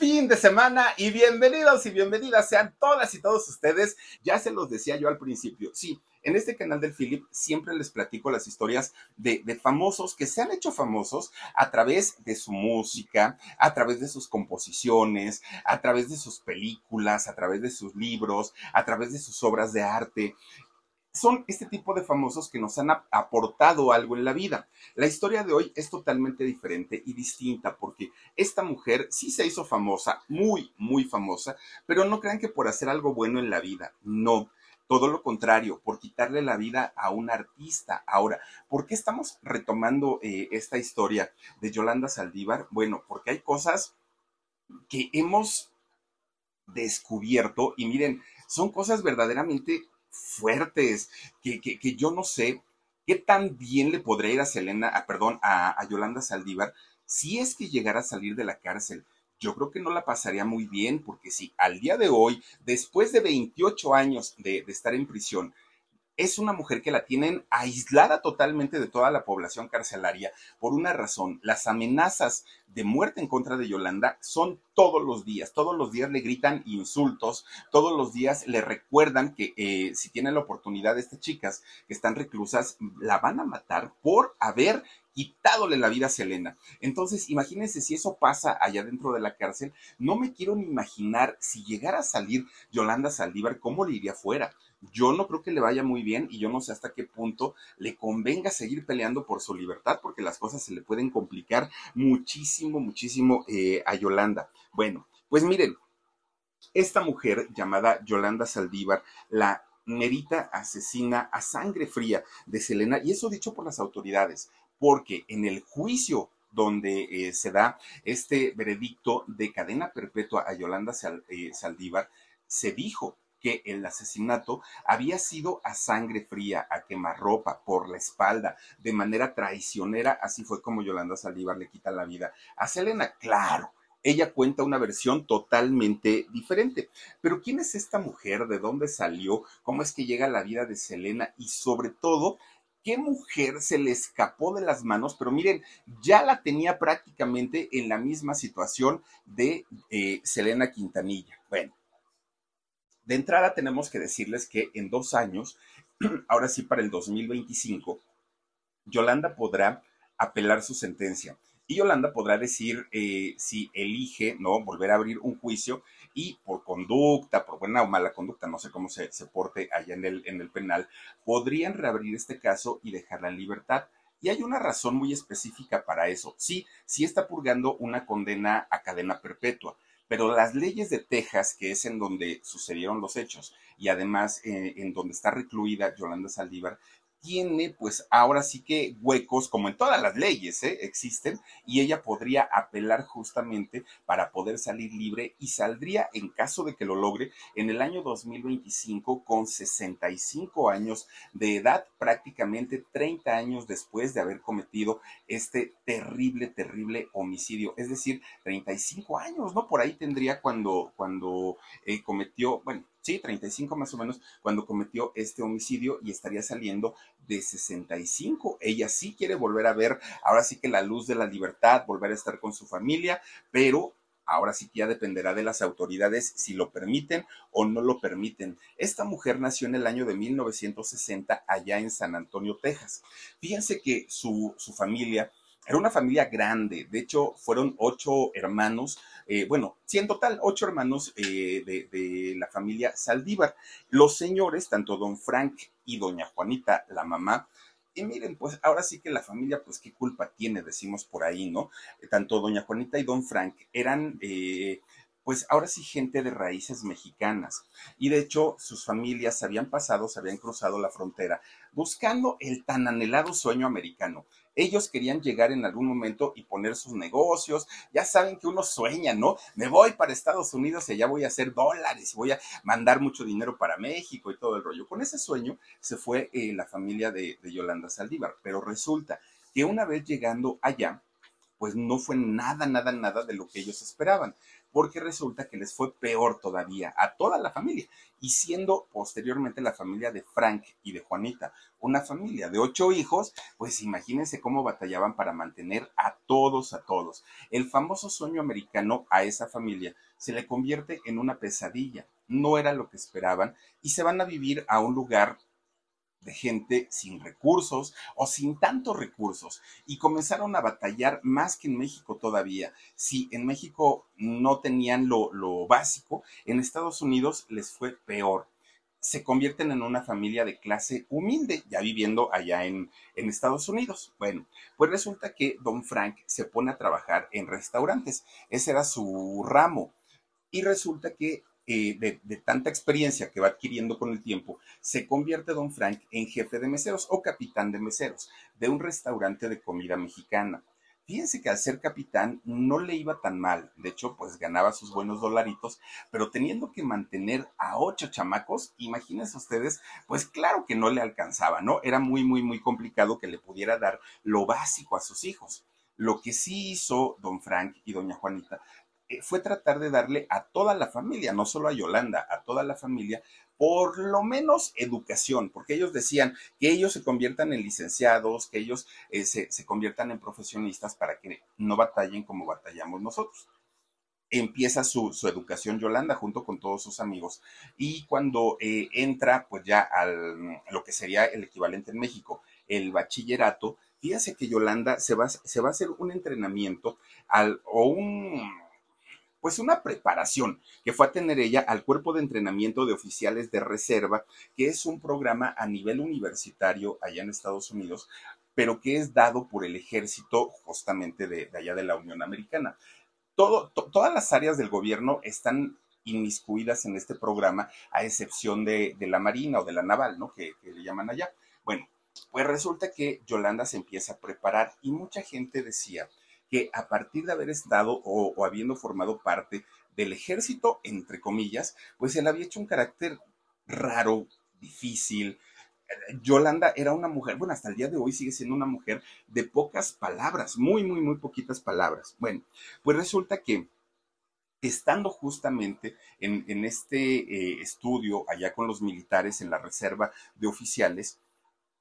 fin de semana y bienvenidos y bienvenidas sean todas y todos ustedes. Ya se los decía yo al principio, sí, en este canal del Philip siempre les platico las historias de, de, famosos que se han hecho famosos a través de su música, a través de sus composiciones, a través de sus películas, a través de sus libros, a través de sus obras de arte son este tipo de famosos que nos han aportado algo en la vida. La historia de hoy es totalmente diferente y distinta porque esta mujer sí se hizo famosa, muy, muy famosa, pero no crean que por hacer algo bueno en la vida, no. Todo lo contrario, por quitarle la vida a un artista. Ahora, ¿por qué estamos retomando eh, esta historia de Yolanda Saldívar? Bueno, porque hay cosas que hemos descubierto y miren, son cosas verdaderamente fuertes, que, que, que, yo no sé qué tan bien le podría ir a Selena, a, perdón, a, a, Yolanda Saldívar si es que llegara a salir de la cárcel. Yo creo que no la pasaría muy bien, porque si al día de hoy, después de 28 años de, de estar en prisión, es una mujer que la tienen aislada totalmente de toda la población carcelaria por una razón. Las amenazas de muerte en contra de Yolanda son todos los días. Todos los días le gritan insultos, todos los días le recuerdan que eh, si tienen la oportunidad, estas chicas que están reclusas la van a matar por haber quitadole la vida a Selena. Entonces, imagínense si eso pasa allá dentro de la cárcel. No me quiero ni imaginar si llegara a salir Yolanda Saldívar, cómo le iría fuera yo no creo que le vaya muy bien y yo no sé hasta qué punto le convenga seguir peleando por su libertad porque las cosas se le pueden complicar muchísimo, muchísimo eh, a Yolanda. Bueno, pues miren, esta mujer llamada Yolanda Saldívar, la merita asesina a sangre fría de Selena y eso dicho por las autoridades, porque en el juicio donde eh, se da este veredicto de cadena perpetua a Yolanda eh, Saldívar, se dijo que el asesinato había sido a sangre fría, a quemarropa, por la espalda, de manera traicionera. Así fue como Yolanda Saldívar le quita la vida a Selena. Claro, ella cuenta una versión totalmente diferente. Pero ¿quién es esta mujer? ¿De dónde salió? ¿Cómo es que llega a la vida de Selena? Y sobre todo, ¿qué mujer se le escapó de las manos? Pero miren, ya la tenía prácticamente en la misma situación de eh, Selena Quintanilla. Bueno, de entrada tenemos que decirles que en dos años, ahora sí para el 2025, Yolanda podrá apelar su sentencia y Yolanda podrá decir eh, si elige no volver a abrir un juicio y por conducta, por buena o mala conducta, no sé cómo se, se porte allá en el, en el penal, podrían reabrir este caso y dejarla en libertad. Y hay una razón muy específica para eso. Sí, sí está purgando una condena a cadena perpetua, pero las leyes de Texas, que es en donde sucedieron los hechos, y además eh, en donde está recluida Yolanda Saldívar, tiene pues ahora sí que huecos, como en todas las leyes ¿eh? existen, y ella podría apelar justamente para poder salir libre y saldría en caso de que lo logre en el año 2025 con 65 años de edad, prácticamente 30 años después de haber cometido este terrible, terrible homicidio, es decir, 35 años, ¿no? Por ahí tendría cuando, cuando eh, cometió, bueno, sí, 35 más o menos, cuando cometió este homicidio y estaría saliendo de 65. Ella sí quiere volver a ver, ahora sí que la luz de la libertad, volver a estar con su familia, pero ahora sí que ya dependerá de las autoridades si lo permiten o no lo permiten. Esta mujer nació en el año de 1960 allá en San Antonio, Texas. Fíjense que su, su familia era una familia grande, de hecho fueron ocho hermanos, eh, bueno, sí, en total ocho hermanos eh, de, la familia Saldívar. Los señores, tanto don Frank y doña Juanita, la mamá, y miren, pues ahora sí que la familia, pues qué culpa tiene, decimos por ahí, ¿no? Tanto doña Juanita y don Frank eran... Eh, pues ahora sí gente de raíces mexicanas. Y de hecho, sus familias se habían pasado, se habían cruzado la frontera buscando el tan anhelado sueño americano. Ellos querían llegar en algún momento y poner sus negocios. Ya saben que uno sueña, ¿no? Me voy para Estados Unidos y allá voy a hacer dólares y voy a mandar mucho dinero para México y todo el rollo. Con ese sueño se fue eh, la familia de, de Yolanda Saldívar. Pero resulta que una vez llegando allá, pues no fue nada, nada, nada de lo que ellos esperaban. Porque resulta que les fue peor todavía a toda la familia, y siendo posteriormente la familia de Frank y de Juanita, una familia de ocho hijos, pues imagínense cómo batallaban para mantener a todos, a todos. El famoso sueño americano a esa familia se le convierte en una pesadilla, no era lo que esperaban, y se van a vivir a un lugar de gente sin recursos o sin tantos recursos y comenzaron a batallar más que en México todavía. Si en México no tenían lo, básico, en Estados Unidos les fue peor. Se convierten en una familia de clase humilde, ya viviendo allá en, en Estados Unidos. Bueno, pues resulta que don Frank se pone a trabajar en restaurantes. Ese era su ramo. Y resulta que eh, de, tanta experiencia que va adquiriendo con el tiempo, se convierte don Frank en jefe de meseros o capitán de meseros de un restaurante de comida mexicana. Fíjense que al ser capitán no le iba tan mal, de hecho pues ganaba sus buenos dolaritos, pero teniendo que mantener a ocho chamacos, imagínense ustedes, pues claro que no le alcanzaba, ¿no? Era muy, muy, muy complicado que le pudiera dar lo básico a sus hijos. Lo que sí hizo don Frank y doña Juanita fue tratar de darle a toda la familia, no solo a Yolanda, a toda la familia, por lo menos educación, porque ellos decían que ellos se conviertan en licenciados, que ellos eh, se, conviertan en profesionistas para que no batallen como batallamos nosotros. Empieza su, educación Yolanda junto con todos sus amigos y cuando eh, entra pues ya al lo que sería el equivalente en México, el bachillerato, fíjense que Yolanda se va, se va a hacer un entrenamiento al, o un pues una preparación que fue a tener ella al cuerpo de entrenamiento de oficiales de reserva, que es un programa a nivel universitario allá en Estados Unidos, pero que es dado por el ejército justamente de, allá de la Unión Americana. Todo, todas las áreas del gobierno están inmiscuidas en este programa, a excepción de, la Marina o de la Naval, ¿no? Que, que le llaman allá. Bueno, pues resulta que Yolanda se empieza a preparar y mucha gente decía, que a partir de haber estado o, habiendo formado parte del ejército, entre comillas, pues él había hecho un carácter raro, difícil. Yolanda era una mujer, bueno, hasta el día de hoy sigue siendo una mujer de pocas palabras, muy, muy, muy poquitas palabras. Bueno, pues resulta que estando justamente en, este eh, estudio allá con los militares en la reserva de oficiales,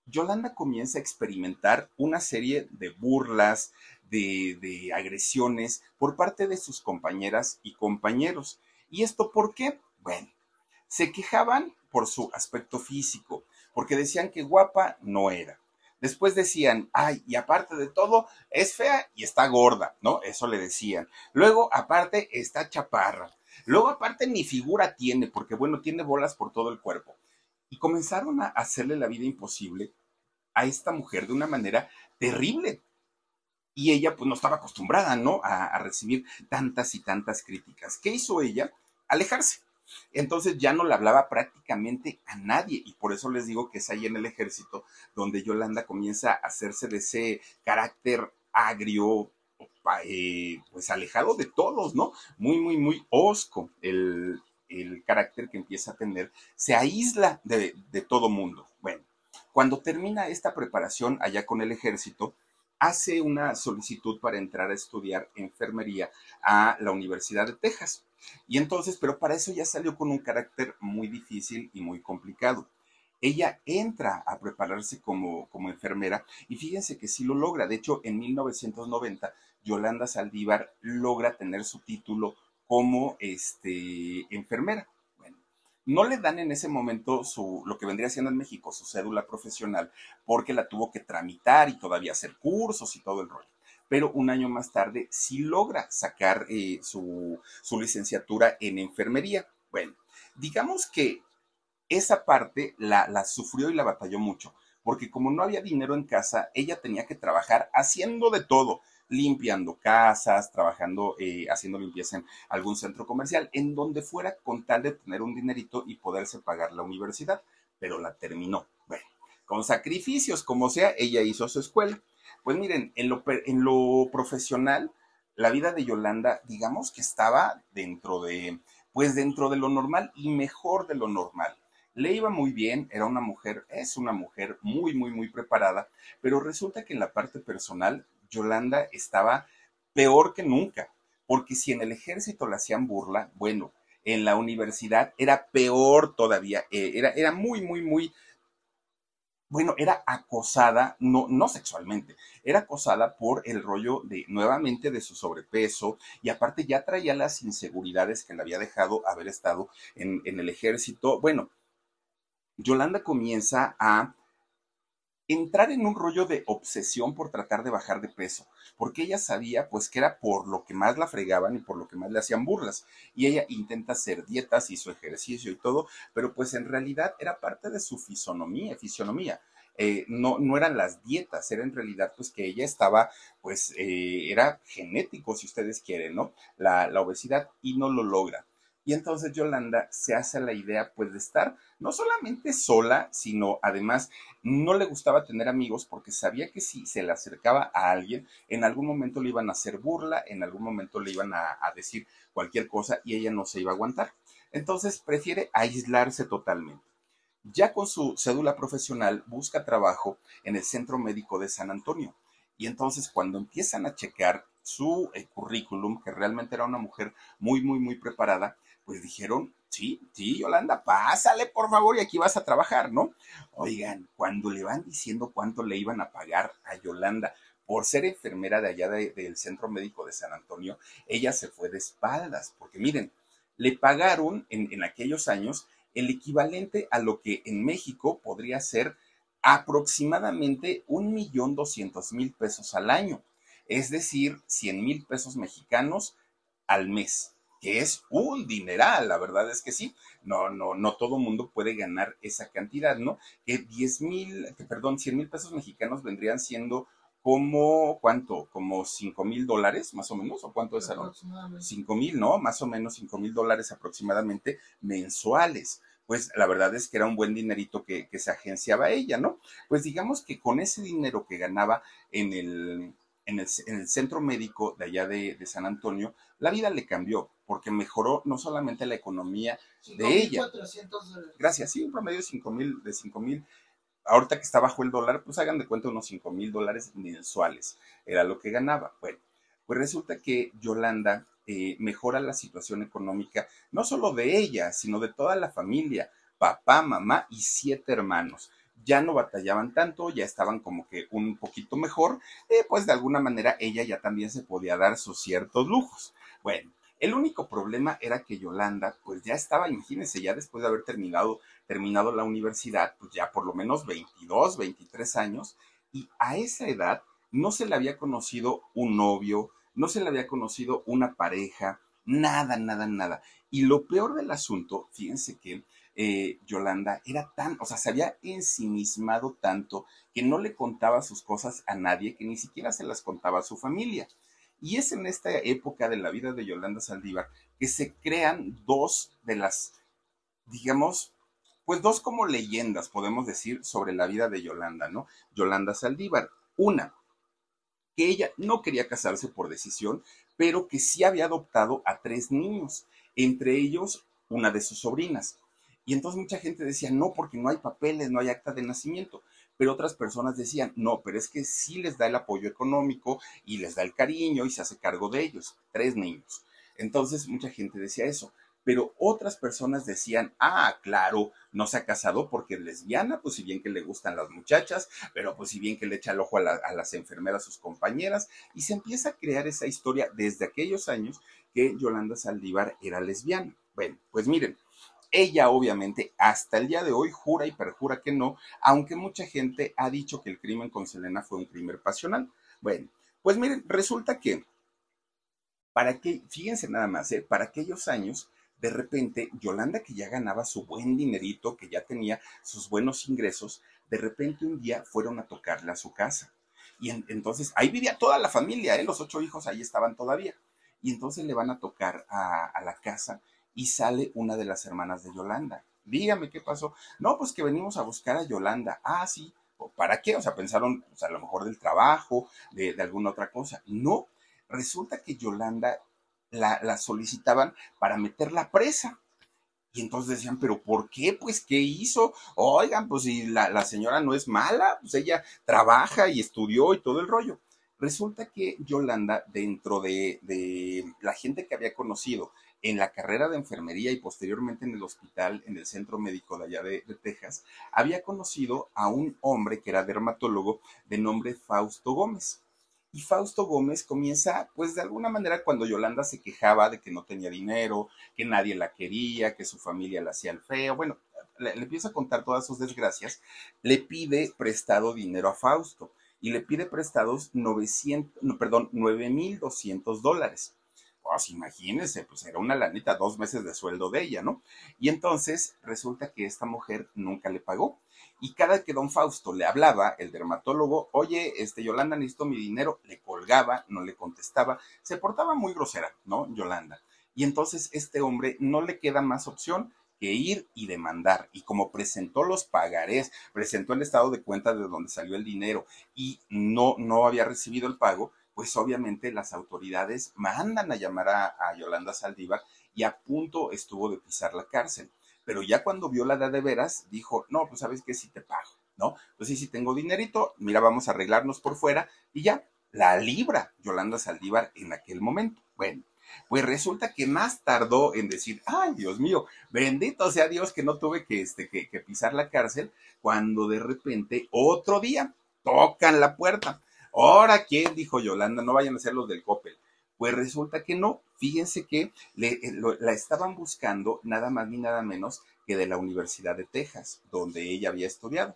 Yolanda comienza a experimentar una serie de burlas, de, agresiones por parte de sus compañeras y compañeros. ¿Y esto por qué? Bueno, se quejaban por su aspecto físico, porque decían que guapa no era. Después decían, ay, y aparte de todo, es fea y está gorda, ¿no? Eso le decían. Luego, aparte, está chaparra. Luego, aparte, ni figura tiene, porque bueno, tiene bolas por todo el cuerpo. Y comenzaron a hacerle la vida imposible a esta mujer de una manera terrible y ella pues no estaba acostumbrada, ¿no? A, recibir tantas y tantas críticas. ¿Qué hizo ella? Alejarse. Entonces ya no le hablaba prácticamente a nadie y por eso les digo que es ahí en el ejército donde Yolanda comienza a hacerse de ese carácter agrio, eh, pues alejado de todos, ¿no? Muy, muy, muy osco el, carácter que empieza a tener, se aísla de, de todo mundo. Cuando termina esta preparación allá con el ejército, hace una solicitud para entrar a estudiar enfermería a la Universidad de Texas. Y entonces, pero para eso ya salió con un carácter muy difícil y muy complicado. Ella entra a prepararse como, como enfermera y fíjense que sí lo logra. De hecho, en 1990, Yolanda Saldívar logra tener su título como este, enfermera. No le dan en ese momento su, lo que vendría siendo en México, su cédula profesional, porque la tuvo que tramitar y todavía hacer cursos y todo el rollo. Pero un año más tarde sí logra sacar eh, su, licenciatura en enfermería. Bueno, digamos que esa parte la, la sufrió y la batalló mucho, porque como no había dinero en casa, ella tenía que trabajar haciendo de todo limpiando casas, trabajando, eh, haciendo limpieza en algún centro comercial, en donde fuera con tal de tener un dinerito y poderse pagar la universidad, pero la terminó. Bueno, con sacrificios, como sea, ella hizo su escuela. Pues miren, en lo, en lo profesional, la vida de Yolanda, digamos que estaba dentro de, pues dentro de lo normal y mejor de lo normal. Le iba muy bien, era una mujer, es una mujer muy, muy, muy preparada, pero resulta que en la parte personal Yolanda estaba peor que nunca, porque si en el ejército le hacían burla, bueno, en la universidad era peor todavía, eh, era, era muy, muy, muy bueno, era acosada, no, no sexualmente, era acosada por el rollo de, nuevamente, de su sobrepeso y aparte ya traía las inseguridades que le había dejado haber estado en, en el ejército. Bueno, Yolanda comienza a entrar en un rollo de obsesión por tratar de bajar de peso, porque ella sabía pues que era por lo que más la fregaban y por lo que más le hacían burlas. Y ella intenta hacer dietas y su ejercicio y todo, pero pues en realidad era parte de su fisonomía, fisonomía. Eh, no, no eran las dietas, era en realidad pues que ella estaba, pues eh, era genético si ustedes quieren, ¿no? La, la obesidad y no lo logra. Y entonces Yolanda se hace la idea pues de estar no solamente sola, sino además no le gustaba tener amigos porque sabía que si se le acercaba a alguien, en algún momento le iban a hacer burla, en algún momento le iban a, decir cualquier cosa y ella no se iba a aguantar. Entonces prefiere aislarse totalmente. Ya con su cédula profesional busca trabajo en el Centro Médico de San Antonio. Y entonces cuando empiezan a checar su eh, currículum, que realmente era una mujer muy, muy, muy preparada, pues dijeron, sí, sí, Yolanda, pásale por favor y aquí vas a trabajar, ¿no? Oigan, cuando le van diciendo cuánto le iban a pagar a Yolanda por ser enfermera de allá del Centro Médico de San Antonio, ella se fue de espaldas, porque miren, le pagaron en, aquellos años el equivalente a lo que en México podría ser aproximadamente un millón doscientos mil pesos al año, es decir, cien mil pesos mexicanos al mes que es un dineral, la verdad es que sí, no, no, no todo mundo puede ganar esa cantidad, ¿no? Que 10 mil, perdón, 100 mil pesos mexicanos vendrían siendo como, ¿cuánto? Como 5 mil dólares, más o menos, ¿o cuánto es? 5 mil, ¿no? Más o menos 5 mil dólares aproximadamente mensuales. Pues la verdad es que era un buen dinerito que, que se agenciaba ella, ¿no? Pues digamos que con ese dinero que ganaba en el, en el, centro médico de allá de, San Antonio, la vida le cambió, porque mejoró no solamente la economía de ella. Gracias, sí, un promedio de 5 mil, de 5 mil. Ahorita que está bajo el dólar, pues hagan de cuenta unos 5 mil dólares mensuales. Era lo que ganaba. Bueno, pues resulta que Yolanda eh, mejora la situación económica, no solo de ella, sino de toda la familia, papá, mamá y siete hermanos ya no batallaban tanto, ya estaban como que un poquito mejor, eh, pues de alguna manera ella ya también se podía dar sus ciertos lujos. Bueno, el único problema era que Yolanda, pues ya estaba, imagínense, ya después de haber terminado, terminado la universidad, pues ya por lo menos 22, 23 años, y a esa edad no se le había conocido un novio, no se le había conocido una pareja, nada, nada, nada. Y lo peor del asunto, fíjense que eh, Yolanda era tan, o sea, se había ensimismado tanto que no le contaba sus cosas a nadie, que ni siquiera se las contaba a su familia. Y es en esta época de la vida de Yolanda Saldívar que se crean dos de las, digamos, pues dos como leyendas, podemos decir, sobre la vida de Yolanda, ¿no? Yolanda Saldívar. Una, que ella no quería casarse por decisión, pero que sí había adoptado a tres niños, entre ellos una de sus sobrinas. Y entonces mucha gente decía, no, porque no hay papeles, no hay acta de nacimiento. Pero otras personas decían, no, pero es que sí les da el apoyo económico y les da el cariño y se hace cargo de ellos. Tres niños. Entonces mucha gente decía eso. Pero otras personas decían, ah, claro, no se ha casado porque es lesbiana, pues si bien que le gustan las muchachas, pero pues si bien que le echa el ojo a, a las enfermeras, sus compañeras, y se empieza a crear esa historia desde aquellos años que Yolanda Saldívar era lesbiana. Bueno, pues miren, ella obviamente hasta el día de hoy jura y perjura que no, aunque mucha gente ha dicho que el crimen con Selena fue un crimen pasional. Bueno, pues miren, resulta que para que, fíjense nada más, ¿eh? para aquellos años, de repente, Yolanda, que ya ganaba su buen dinerito, que ya tenía sus buenos ingresos, de repente un día fueron a tocarle a su casa. Y entonces ahí vivía toda la familia, ¿eh? los ocho hijos ahí estaban todavía. Y entonces le van a tocar a, a la casa y sale una de las hermanas de Yolanda. Dígame qué pasó. No, pues que venimos a buscar a Yolanda. Ah, sí. ¿Para qué? O sea, pensaron pues, a lo mejor del trabajo, de, alguna otra cosa. No, resulta que Yolanda la, la solicitaban para meterla presa. Y entonces decían, pero ¿por qué? Pues, ¿qué hizo? Oigan, pues si la, la, señora no es mala, pues ella trabaja y estudió y todo el rollo. Resulta que Yolanda, dentro de, la gente que había conocido en la carrera de enfermería y posteriormente en el hospital, en el centro médico de allá de, Texas, había conocido a un hombre que era dermatólogo de nombre Fausto Gómez. Y Fausto Gómez comienza, pues de alguna manera, cuando Yolanda se quejaba de que no tenía dinero, que nadie la quería, que su familia la hacía el feo, bueno, le, empieza a contar todas sus desgracias, le pide prestado dinero a Fausto y le pide prestados 900, no, perdón, 9.200 dólares. Pues imagínense, pues era una lanita, dos meses de sueldo de ella, ¿no? Y entonces resulta que esta mujer nunca le pagó. Y cada que don Fausto le hablaba, el dermatólogo, oye, este, Yolanda necesito mi dinero, le colgaba, no le contestaba, se portaba muy grosera, ¿no? Yolanda. Y entonces este hombre no le queda más opción que ir y demandar. Y como presentó los pagarés, presentó el estado de cuenta de donde salió el dinero y no, no había recibido el pago, pues obviamente las autoridades mandan a llamar a, Yolanda Saldívar y a punto estuvo de pisar la cárcel. Pero ya cuando vio la edad de veras, dijo, no, pues sabes que si te pago, ¿no? Pues sí, si tengo dinerito, mira, vamos a arreglarnos por fuera y ya, la libra Yolanda Saldívar en aquel momento. Bueno, pues resulta que más tardó en decir, ay Dios mío, bendito sea Dios que no tuve que, este, que, pisar la cárcel, cuando de repente otro día tocan la puerta. Ahora, ¿quién? Dijo Yolanda, no vayan a ser los del Coppel. Pues resulta que no, fíjense que le, eh, la estaban buscando nada más ni nada menos que de la Universidad de Texas, donde ella había estudiado.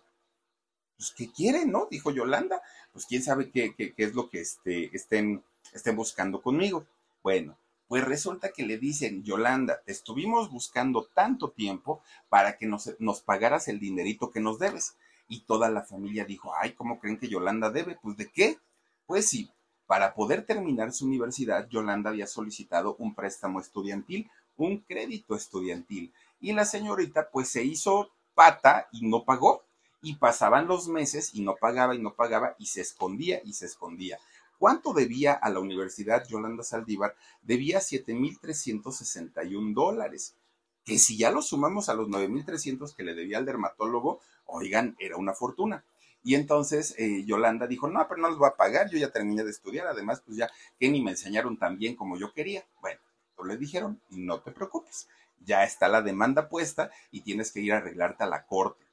Pues, ¿qué quieren, no? Dijo Yolanda. Pues, quién sabe qué, qué, qué es lo que este, estén, estén buscando conmigo. Bueno, pues resulta que le dicen, Yolanda, te estuvimos buscando tanto tiempo para que nos, nos pagaras el dinerito que nos debes. Y toda la familia dijo, ay, ¿cómo creen que Yolanda debe? Pues de qué? Pues sí, para poder terminar su universidad, Yolanda había solicitado un préstamo estudiantil, un crédito estudiantil. Y la señorita pues se hizo pata y no pagó. Y pasaban los meses y no pagaba y no pagaba y se escondía y se escondía. ¿Cuánto debía a la Universidad Yolanda Saldívar? Debía 7.361 dólares, que si ya lo sumamos a los 9.300 que le debía al dermatólogo, oigan, era una fortuna. Y entonces eh, Yolanda dijo, no, pero no los voy a pagar, yo ya terminé de estudiar, además, pues ya que ni me enseñaron tan bien como yo quería. Bueno, pues le dijeron, no te preocupes, ya está la demanda puesta y tienes que ir a arreglarte a la corte.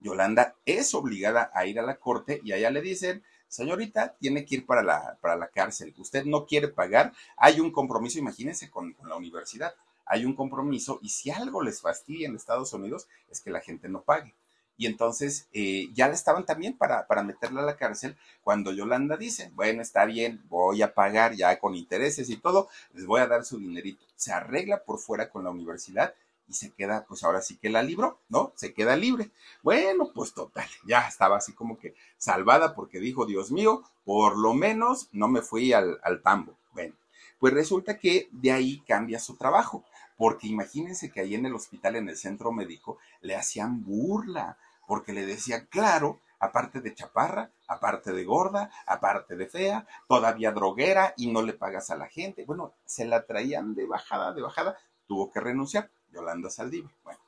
Yolanda es obligada a ir a la corte y allá le dicen, señorita, tiene que ir para la, para la cárcel, usted no quiere pagar, hay un compromiso, imagínense con, la universidad, hay un compromiso y si algo les fastidia en Estados Unidos es que la gente no pague. Y entonces eh, ya le estaban también para, para meterla a la cárcel cuando Yolanda dice, bueno, está bien, voy a pagar ya con intereses y todo, les voy a dar su dinerito. Se arregla por fuera con la universidad y se queda, pues ahora sí que la libró, ¿no? Se queda libre. Bueno, pues total, ya estaba así como que salvada porque dijo, Dios mío, por lo menos no me fui al, al tambo. Bueno, pues resulta que de ahí cambia su trabajo, porque imagínense que ahí en el hospital, en el centro médico, le hacían burla, porque le decían, claro, aparte de chaparra, aparte de gorda, aparte de fea, todavía droguera y no le pagas a la gente. Bueno, se la traían de bajada, de bajada, tuvo que renunciar. Yolanda Saldívar. Bueno,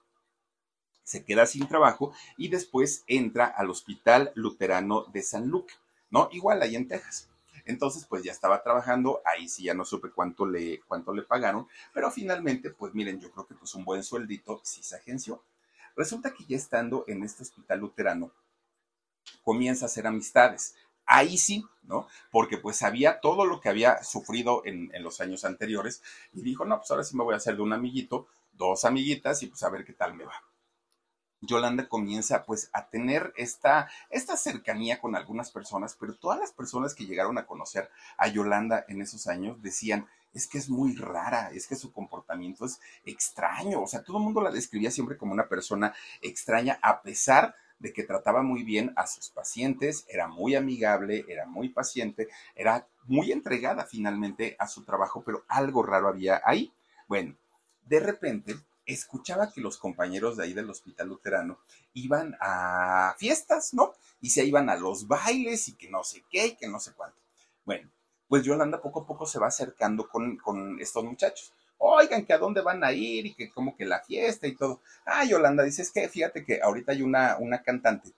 se queda sin trabajo y después entra al Hospital Luterano de San Luque, ¿no? Igual ahí en Texas. Entonces, pues ya estaba trabajando, ahí sí ya no supe cuánto le, cuánto le pagaron, pero finalmente, pues miren, yo creo que pues un buen sueldito sí se agenció. Resulta que ya estando en este hospital luterano, comienza a hacer amistades. Ahí sí, ¿no? Porque pues sabía todo lo que había sufrido en, los años anteriores y dijo, no, pues ahora sí me voy a hacer de un amiguito dos amiguitas y pues a ver qué tal me va. Yolanda comienza pues a tener esta, esta cercanía con algunas personas, pero todas las personas que llegaron a conocer a Yolanda en esos años decían, es que es muy rara, es que su comportamiento es extraño, o sea, todo el mundo la describía siempre como una persona extraña, a pesar de que trataba muy bien a sus pacientes, era muy amigable, era muy paciente, era muy entregada finalmente a su trabajo, pero algo raro había ahí. Bueno, de repente escuchaba que los compañeros de ahí del hospital luterano iban a fiestas, ¿no? Y se iban a los bailes y que no sé qué y que no sé cuánto. Bueno, pues Yolanda poco a poco se va acercando con, con estos muchachos. Oigan, que a dónde van a ir y que como que la fiesta y todo. Ah, Yolanda dice, es que fíjate que ahorita hay una, una cantante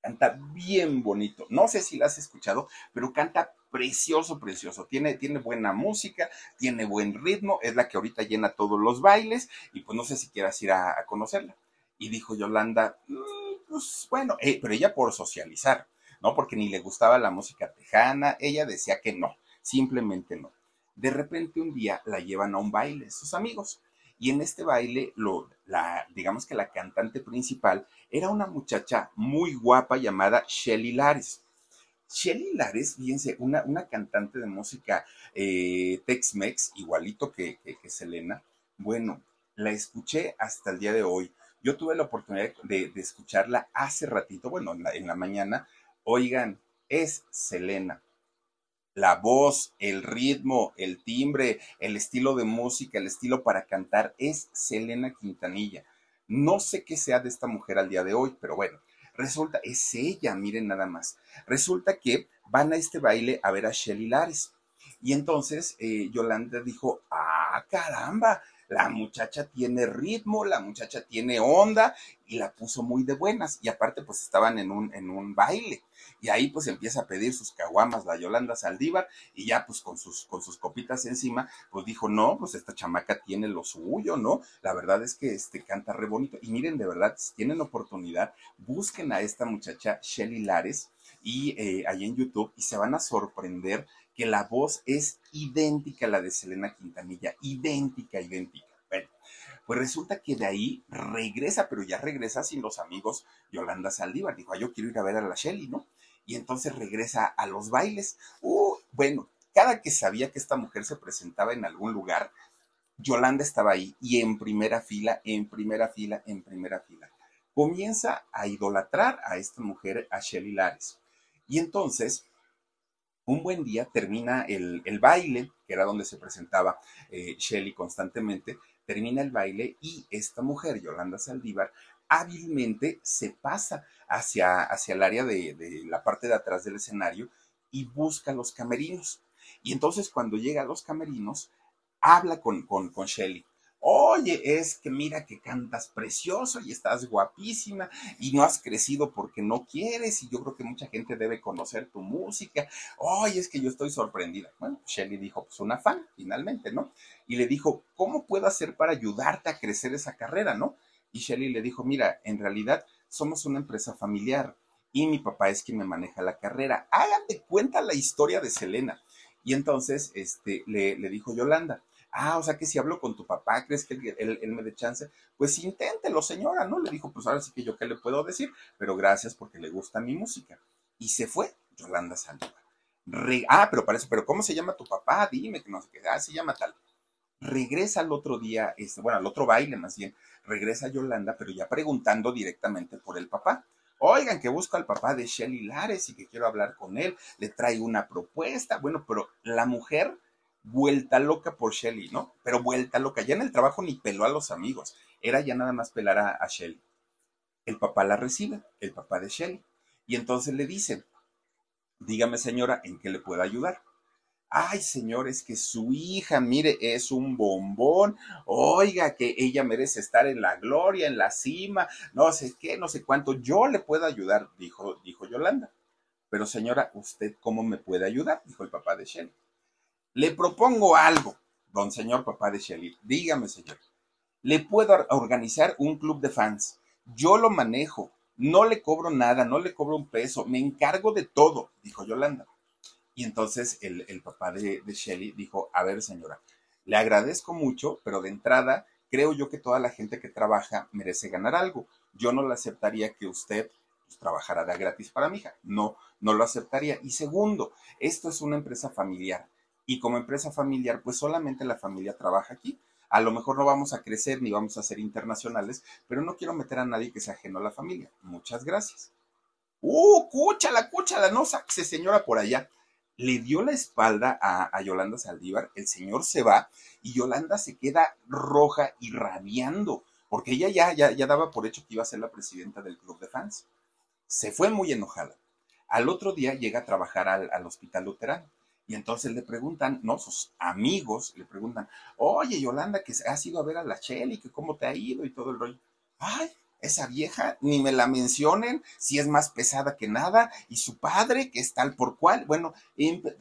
canta bien bonito. No sé si la has escuchado, pero canta precioso, precioso. Tiene, tiene buena música, tiene buen ritmo, es la que ahorita llena todos los bailes y pues no sé si quieras ir a, conocerla. Y dijo Yolanda, mm, pues bueno, eh, pero ella por socializar, ¿no? Porque ni le gustaba la música tejana, ella decía que no, simplemente no. De repente un día la llevan a un baile, sus amigos. Y en este baile, lo, la, digamos que la cantante principal era una muchacha muy guapa llamada Shelly Lares. Shelly Lares, fíjense, una, una cantante de música eh, Tex-Mex, igualito que, que, Selena. Bueno, la escuché hasta el día de hoy. Yo tuve la oportunidad de, escucharla hace ratito, bueno, en la, en la mañana. Oigan, es Selena la voz, el ritmo, el timbre, el estilo de música, el estilo para cantar, es Selena Quintanilla. No sé qué sea de esta mujer al día de hoy, pero bueno, Resulta, es ella, miren nada más. Resulta que van a este baile a ver a Shelly Lares. Y entonces eh, Yolanda dijo, ah, caramba, la muchacha tiene ritmo, la muchacha tiene onda y la puso muy de buenas. Y aparte, pues estaban en un, en un baile. Y ahí pues empieza a pedir sus caguamas la Yolanda Saldívar y ya pues con sus, con sus copitas encima, pues dijo, no, pues esta chamaca tiene lo suyo, ¿no? La verdad es que este canta re bonito. Y miren, de verdad, si tienen oportunidad, busquen a esta muchacha Shelly Lares y eh, ahí en YouTube y se van a sorprender que la voz es idéntica a la de Selena Quintanilla, idéntica, idéntica. Bueno, pues resulta que de ahí regresa, pero ya regresa sin los amigos Yolanda Saldívar. Dijo, ah, yo quiero ir a ver a la Shelly, ¿no? Y entonces regresa a los bailes. Uh, bueno, cada que sabía que esta mujer se presentaba en algún lugar, Yolanda estaba ahí y en primera fila, en primera fila, en primera fila. Comienza a idolatrar a esta mujer, a Shelly Lares. Y entonces un buen día termina el, baile, que era donde se presentaba eh, Shelly constantemente, termina el baile y esta mujer, Yolanda Saldívar, hábilmente se pasa hacia, hacia el área de, de, la parte de atrás del escenario y busca los camerinos. Y entonces cuando llega a los camerinos, habla con, con, con Shelly Oye, es que mira que cantas precioso y estás guapísima y no has crecido porque no quieres y yo creo que mucha gente debe conocer tu música. Oye, es que yo estoy sorprendida. Bueno, Shelly dijo, pues una fan, finalmente, ¿no? Y le dijo, ¿cómo puedo hacer para ayudarte a crecer esa carrera, ¿no? Y Shelly le dijo, mira, en realidad somos una empresa familiar y mi papá es quien me maneja la carrera. Hágate cuenta la historia de Selena. Y entonces, este, le, le dijo Yolanda, Ah, o sea que si hablo con tu papá, ¿crees que él, me dé chance? Pues inténtelo, señora, ¿no? Le dijo, pues ahora sí que yo qué le puedo decir, pero gracias porque le gusta mi música. Y se fue Yolanda Saldívar. ah, pero para eso, pero ¿cómo se llama tu papá? Dime que no sé qué. Ah, se llama tal. Regresa al otro día, este, bueno, al otro baile más bien, regresa Yolanda, pero ya preguntando directamente por el papá. Oigan, que busco al papá de Shelly Lares y que quiero hablar con él, le traigo una propuesta. Bueno, pero la mujer vuelta loca por Shelly, ¿no? Pero vuelta loca. Ya en el trabajo ni peló a los amigos. Era ya nada más pelar a, Shelly. El papá la recibe, el papá de Shelly. Y entonces le dice, dígame señora, ¿en qué le puedo ayudar? Ay, señor, es que su hija, mire, es un bombón. Oiga, que ella merece estar en la gloria, en la cima, no sé qué, no sé cuánto. Yo le puedo ayudar, dijo, dijo Yolanda. Pero señora, ¿usted cómo me puede ayudar? Dijo el papá de Shelly. Le propongo algo, don señor papá de Shelly. Dígame, señor. Le puedo organizar un club de fans. Yo lo manejo. No le cobro nada, no le cobro un peso. Me encargo de todo, dijo Yolanda. Y entonces el, papá de, de Shelly dijo, a ver, señora, le agradezco mucho, pero de entrada creo yo que toda la gente que trabaja merece ganar algo. Yo no le aceptaría que usted pues, trabajara gratis para mi hija. No, no lo aceptaría. Y segundo, esto es una empresa familiar y como empresa familiar, pues solamente la familia trabaja aquí. A lo mejor no vamos a crecer ni vamos a ser internacionales, pero no quiero meter a nadie que sea ajeno a la familia. Muchas gracias. ¡Uh, cúchala, cúchala! No saque señora por allá. Le dio la espalda a, Yolanda Saldívar, el señor se va y Yolanda se queda roja y rabiando, porque ella ya, ya, ya daba por hecho que iba a ser la presidenta del club de fans. Se fue muy enojada. Al otro día llega a trabajar al, al hospital luterano y entonces le preguntan, no, sus amigos le preguntan, oye, Yolanda, que has ido a ver a la Shelly, que cómo te ha ido y todo el rollo. Ay, esa vieja, ni me la mencionen, si es más pesada que nada, y su padre, que es tal por cual, bueno,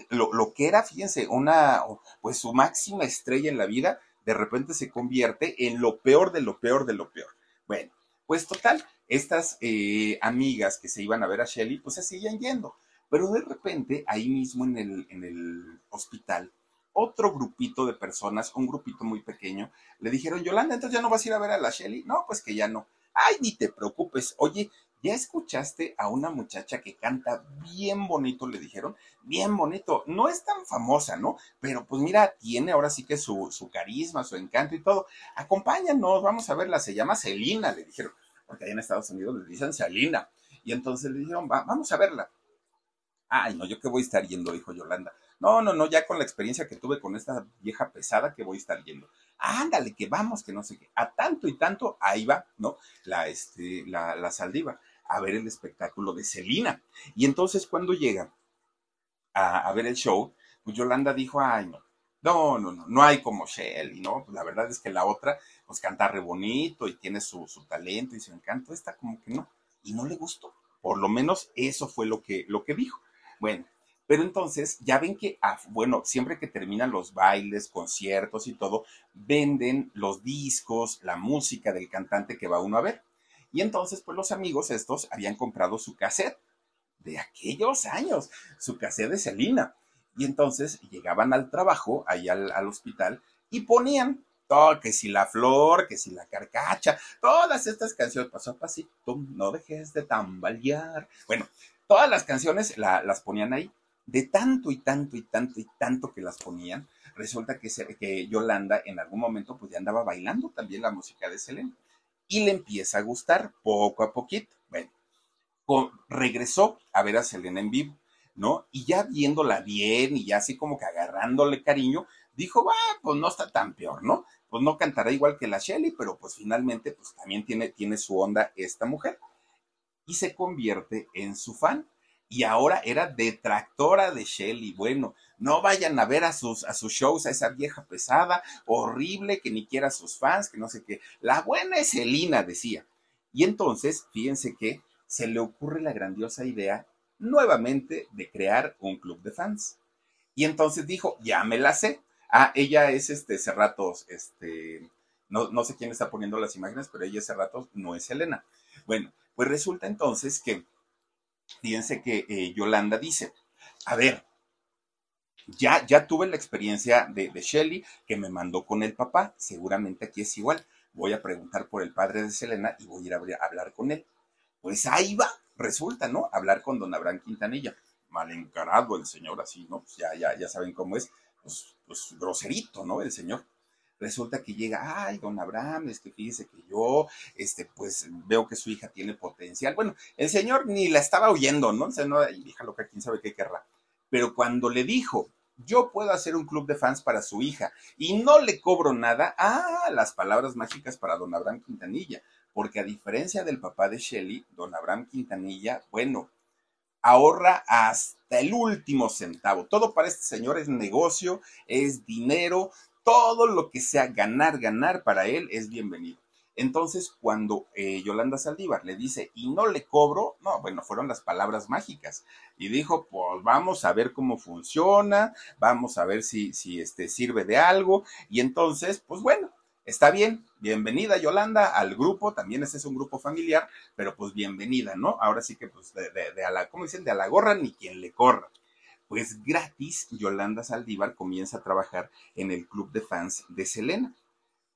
lo, lo, que era, fíjense, una, pues su máxima estrella en la vida, de repente se convierte en lo peor de lo peor de lo peor. Bueno, pues total, estas eh, amigas que se iban a ver a Shelly, pues se seguían yendo, pero de repente, ahí mismo en el, en el hospital, otro grupito de personas, un grupito muy pequeño, le dijeron, Yolanda, entonces ya no vas a ir a ver a la Shelly. No, pues que ya no. Ay, ni te preocupes. Oye, ¿ya escuchaste a una muchacha que canta bien bonito? Le dijeron, bien bonito. No es tan famosa, ¿no? Pero pues mira, tiene ahora sí que su, su carisma, su encanto y todo. Acompáñanos, vamos a verla. Se llama Celina, le dijeron. Porque ahí en Estados Unidos le dicen Celina. Y entonces le dijeron, vamos a verla. Ay, no, yo qué voy a estar yendo, dijo Yolanda. No, no, no, ya con la experiencia que tuve con esta vieja pesada que voy a estar yendo. Ándale, que vamos, que no sé qué. A tanto y tanto, ahí va, ¿no? La, este, la, la Saldiva, a ver el espectáculo de Celina. Y entonces cuando llega a, a ver el show, pues Yolanda dijo, ay, no, no, no, no, no hay como Shelly, ¿no? Pues la verdad es que la otra, pues canta re bonito y tiene su, su talento y su encanto, esta como que no, y no le gustó. Por lo menos eso fue lo que, lo que dijo. Bueno, pero entonces, ya ven que, ah, bueno, siempre que terminan los bailes, conciertos y todo, venden los discos, la música del cantante que va uno a ver. Y entonces, pues los amigos estos habían comprado su cassette de aquellos años, su cassette de Selina. Y entonces llegaban al trabajo, ahí al, hospital, y ponían todo, que si la flor, que si la carcacha, todas estas canciones, paso a pasito, no dejes de tambalear. Bueno, todas las canciones las ponían ahí de tanto y tanto y tanto y tanto que las ponían, resulta que, que Yolanda en algún momento pues ya andaba bailando también la música de Selena y le empieza a gustar poco a poquito. Bueno, regresó a ver a Selena en vivo, ¿no? Y ya viéndola bien y ya así como que agarrándole cariño, dijo, va, pues no está tan peor, ¿no? Pues no cantará igual que la Shelly, pero pues finalmente pues también tiene, tiene su onda esta mujer. Y se convierte en su fan y ahora era detractora de Shelly. Bueno, no vayan a ver a sus, a sus shows a esa vieja pesada, horrible, que ni quiera a sus fans, que no sé qué. La buena es Selina, decía. Y entonces, fíjense que se le ocurre la grandiosa idea nuevamente de crear un club de fans. Y entonces dijo, ya me la sé. Ah, ella es este Cerratos, este, no, no sé quién está poniendo las imágenes, pero ella es Cerratos, no es Selena. Bueno, pues resulta entonces que fíjense que eh, Yolanda dice, a ver, ya, ya tuve la experiencia de, de Shelly que me mandó con el papá, seguramente aquí es igual. Voy a preguntar por el padre de Selena y voy a ir a, hablar con él. Pues ahí va, resulta, ¿no? Hablar con don Abraham Quintanilla. Mal encarado el señor, así, ¿no? Pues ya, ya, ya saben cómo es, pues, pues groserito, ¿no? El señor resulta que llega, ay, don Abraham, es que fíjese que yo, este, pues veo que su hija tiene potencial. Bueno, el señor ni la estaba oyendo, ¿no? O sea, no, hija loca, quién sabe qué querrá. Pero cuando le dijo, yo puedo hacer un club de fans para su hija y no le cobro nada, ah, las palabras mágicas para don Abraham Quintanilla. Porque a diferencia del papá de Shelly, don Abraham Quintanilla, bueno, ahorra hasta el último centavo. Todo para este señor es negocio, es dinero, todo lo que sea ganar, ganar para él es bienvenido. Entonces, cuando eh, Yolanda Saldívar le dice, y no le cobro, no, bueno, fueron las palabras mágicas. Y dijo, pues vamos a ver cómo funciona, vamos a ver si, si este, sirve de algo. Y entonces, pues bueno, está bien, bienvenida Yolanda al grupo, también este es un grupo familiar, pero pues bienvenida, ¿no? Ahora sí que, pues, de, de a la, ¿cómo dicen? De a la gorra ni quien le corra pues gratis Yolanda Saldívar comienza a trabajar en el club de fans de Selena.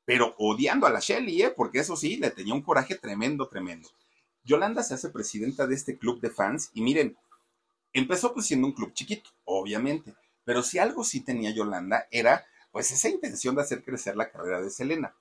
Pero odiando a la Shelly, ¿eh? porque eso sí, le tenía un coraje tremendo, tremendo. Yolanda se hace presidenta de este club de fans y miren, empezó pues siendo un club chiquito, obviamente, pero si algo sí tenía Yolanda era pues esa intención de hacer crecer la carrera de Selena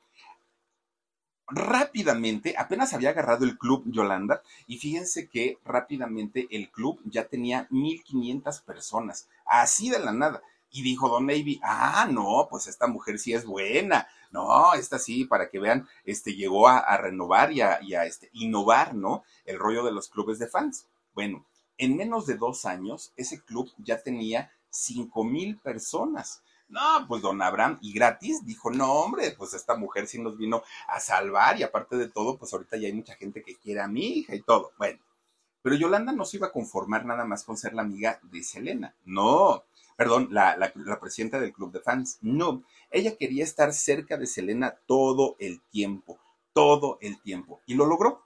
rápidamente, apenas había agarrado el club Yolanda, y fíjense que rápidamente el club ya tenía 1500 personas, así de la nada. Y dijo Don Navy, ah, no, pues esta mujer sí es buena. No, esta sí, para que vean, este llegó a, renovar y a, este, innovar, ¿no? El rollo de los clubes de fans. Bueno, en menos de dos años, ese club ya tenía cinco mil personas. No, pues don Abraham, y gratis, dijo, no, hombre, pues esta mujer sí nos vino a salvar y aparte de todo, pues ahorita ya hay mucha gente que quiere a mi hija y todo. Bueno, pero Yolanda no se iba a conformar nada más con ser la amiga de Selena. No, perdón, la, la, presidenta del club de fans. No, ella quería estar cerca de Selena todo el tiempo, todo el tiempo. Y lo logró.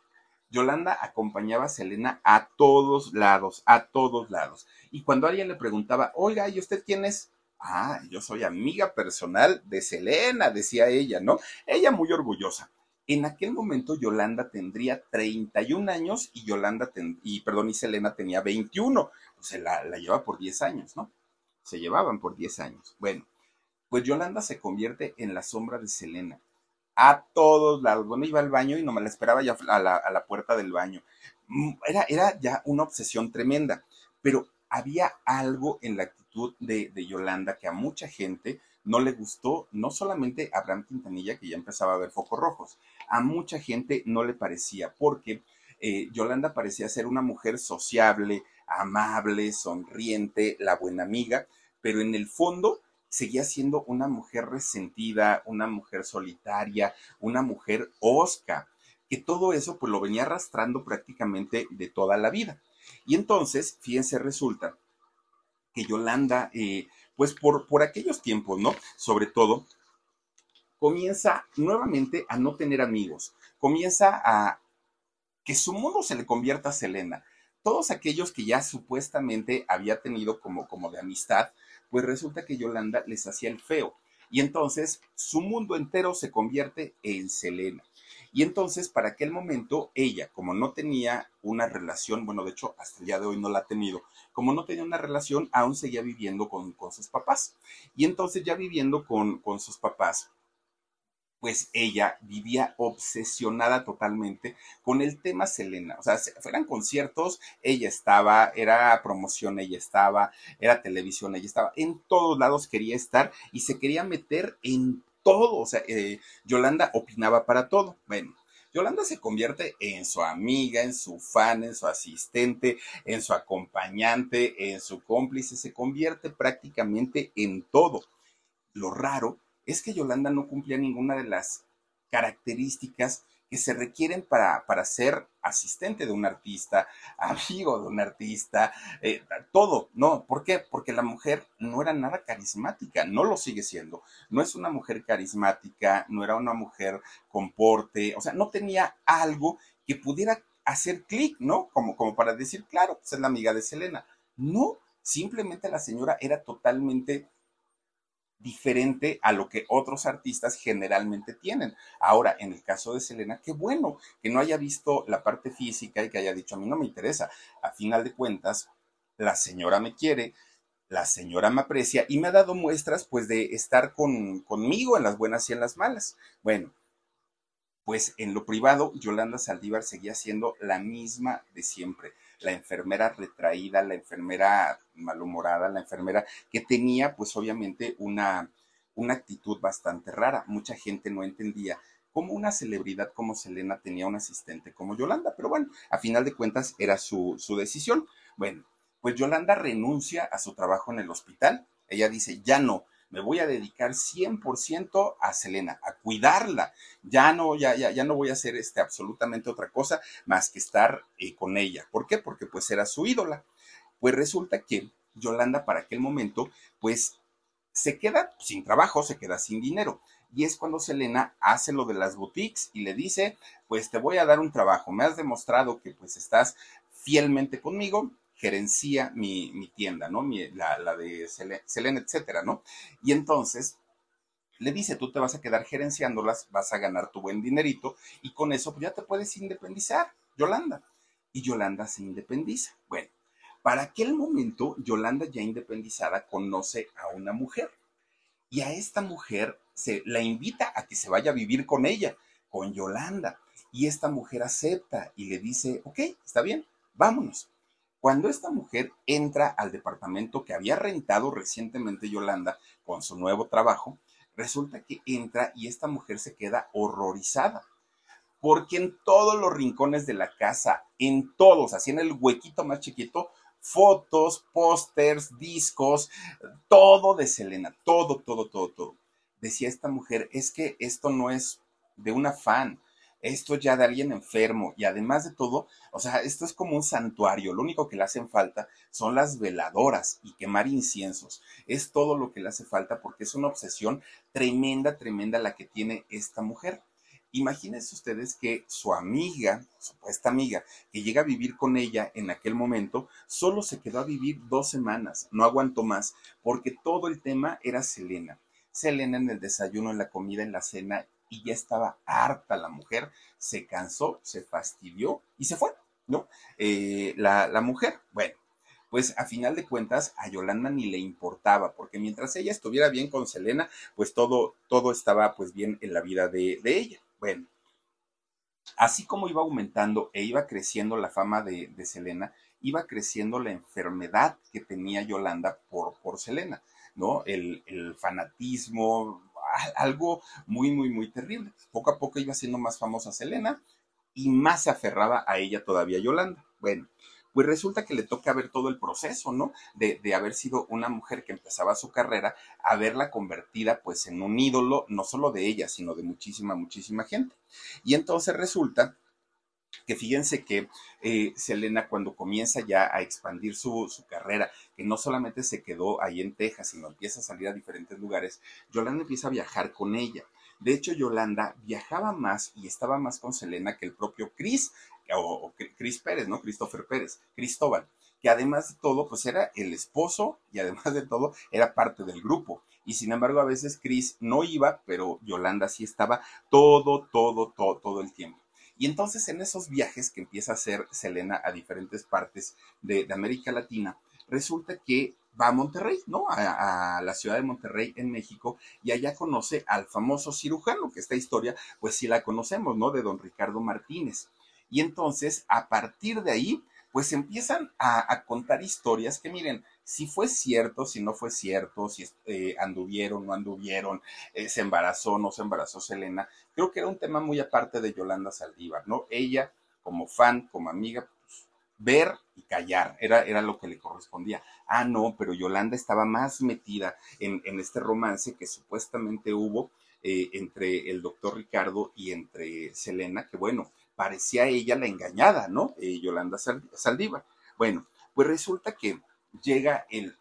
Yolanda acompañaba a Selena a todos lados, a todos lados. Y cuando alguien le preguntaba, oiga, ¿y usted quién es? Ah, yo soy amiga personal de Selena, decía ella, ¿no? Ella muy orgullosa. En aquel momento Yolanda tendría 31 años y Yolanda, y perdón, y Selena tenía 21. O sea, la, la lleva por 10 años, ¿no? Se llevaban por 10 años. Bueno, pues Yolanda se convierte en la sombra de Selena. A todos lados. Bueno, iba al baño y no me la esperaba ya a la, a la puerta del baño. Mm, era, era ya una obsesión tremenda. Pero había algo en la actitud de, Yolanda que a mucha gente no le gustó, no solamente a Abraham Quintanilla, que ya empezaba a ver focos rojos, a mucha gente no le parecía, porque eh, Yolanda parecía ser una mujer sociable, amable, sonriente, la buena amiga, pero en el fondo seguía siendo una mujer resentida, una mujer solitaria, una mujer osca, que todo eso pues lo venía arrastrando prácticamente de toda la vida. Y entonces, fíjense, resulta que Yolanda, eh, pues por, por aquellos tiempos, ¿no? Sobre todo, comienza nuevamente a no tener amigos, comienza a que su mundo se le convierta a Selena. Todos aquellos que ya supuestamente había tenido como, como de amistad, pues resulta que Yolanda les hacía el feo. Y entonces su mundo entero se convierte en Selena. Y entonces, para aquel momento, ella, como no tenía una relación, bueno, de hecho, hasta el día de hoy no la ha tenido, como no tenía una relación, aún seguía viviendo con, con sus papás. Y entonces, ya viviendo con, con sus papás, pues ella vivía obsesionada totalmente con el tema Selena. O sea, fueran conciertos, ella estaba, era promoción, ella estaba, era televisión, ella estaba, en todos lados quería estar y se quería meter en todo. O sea, eh, Yolanda opinaba para todo. Bueno. Yolanda se convierte en su amiga, en su fan, en su asistente, en su acompañante, en su cómplice, se convierte prácticamente en todo. Lo raro es que Yolanda no cumplía ninguna de las características que se requieren para, para ser asistente de un artista, amigo de un artista, eh, todo, ¿no? ¿Por qué? Porque la mujer no era nada carismática, no lo sigue siendo. No es una mujer carismática, no era una mujer con porte, o sea, no tenía algo que pudiera hacer clic, ¿no? Como, como para decir, claro, pues es la amiga de Selena. No, simplemente la señora era totalmente diferente a lo que otros artistas generalmente tienen. Ahora, en el caso de Selena, qué bueno que no haya visto la parte física y que haya dicho, a mí no me interesa. A final de cuentas, la señora me quiere, la señora me aprecia y me ha dado muestras pues de estar con, conmigo en las buenas y en las malas. Bueno, pues en lo privado, Yolanda Saldívar seguía siendo la misma de siempre la enfermera retraída, la enfermera malhumorada, la enfermera que tenía pues obviamente una, una actitud bastante rara. Mucha gente no entendía cómo una celebridad como Selena tenía un asistente como Yolanda, pero bueno, a final de cuentas era su, su decisión. Bueno, pues Yolanda renuncia a su trabajo en el hospital. Ella dice, ya no, me voy a dedicar 100% a Selena, a cuidarla. Ya no, ya, ya, ya no voy a hacer este, absolutamente otra cosa más que estar eh, con ella. ¿Por qué? Porque pues era su ídola. Pues resulta que Yolanda para aquel momento, pues se queda sin trabajo, se queda sin dinero. Y es cuando Selena hace lo de las boutiques y le dice, pues te voy a dar un trabajo, me has demostrado que pues estás fielmente conmigo, gerencia mi, mi tienda, ¿no? la, la, de Selena, etcétera, ¿no? Y entonces le dice, tú te vas a quedar gerenciándolas, vas a ganar tu buen dinerito y con eso pues, ya te puedes independizar, Yolanda. Y Yolanda se independiza. Bueno, para aquel momento, Yolanda ya independizada conoce a una mujer y a esta mujer se la invita a que se vaya a vivir con ella, con Yolanda. Y esta mujer acepta y le dice, ok, está bien, vámonos. Cuando esta mujer entra al departamento que había rentado recientemente Yolanda con su nuevo trabajo, resulta que entra y esta mujer se queda horrorizada. Porque en todos los rincones de la casa, en todos, así en el huequito más chiquito, fotos, pósters, discos, todo de Selena, todo, todo, todo, todo. Decía esta mujer, es que esto no es de una fan, esto ya de alguien enfermo y además de todo, o sea, esto es como un santuario, lo único que le hacen falta son las veladoras y quemar inciensos, es todo lo que le hace falta porque es una obsesión tremenda, tremenda la que tiene esta mujer. Imagínense ustedes que su amiga, supuesta amiga, que llega a vivir con ella en aquel momento, solo se quedó a vivir dos semanas, no aguantó más, porque todo el tema era Selena. Selena en el desayuno, en la comida, en la cena, y ya estaba harta la mujer, se cansó, se fastidió y se fue, ¿no? Eh, la, la mujer, bueno, pues a final de cuentas a Yolanda ni le importaba, porque mientras ella estuviera bien con Selena, pues todo, todo estaba pues bien en la vida de, de ella. Bueno, así como iba aumentando e iba creciendo la fama de, de Selena, iba creciendo la enfermedad que tenía Yolanda por, por Selena, ¿no? El, el fanatismo, algo muy, muy, muy terrible. Poco a poco iba siendo más famosa Selena y más se aferraba a ella todavía Yolanda. Bueno, pues resulta que le toca ver todo el proceso, ¿no? De, de, haber sido una mujer que empezaba su carrera, a verla convertida pues en un ídolo, no solo de ella, sino de muchísima, muchísima gente. Y entonces resulta que fíjense que eh, Selena cuando comienza ya a expandir su, su, carrera, que no solamente se quedó ahí en Texas, sino empieza a salir a diferentes lugares, Yolanda empieza a viajar con ella. De hecho, Yolanda viajaba más y estaba más con Selena que el propio Chris, o, o Chris Pérez, ¿no? Christopher Pérez, Cristóbal, que además de todo, pues era el esposo y además de todo era parte del grupo. Y sin embargo, a veces Chris no iba, pero Yolanda sí estaba todo, todo, todo, todo el tiempo. Y entonces en esos viajes que empieza a hacer Selena a diferentes partes de, América Latina, resulta que va a Monterrey, ¿no? A, la ciudad de Monterrey en México y allá conoce al famoso cirujano, que esta historia pues sí la conocemos, ¿no? De don Ricardo Martínez. Y entonces a partir de ahí pues empiezan a contar historias que miren, si fue cierto, si no fue cierto, si eh, anduvieron, no anduvieron, eh, se embarazó, no se embarazó Selena, creo que era un tema muy aparte de Yolanda Saldívar, ¿no? Ella como fan, como amiga, pues, ver y callar, era, era lo que le correspondía. Ah, no, pero Yolanda estaba más metida en, en este romance que supuestamente hubo eh, entre el doctor Ricardo y entre Selena, que bueno, parecía ella la engañada, ¿no? Yolanda Saldívar. Bueno, pues resulta que llega el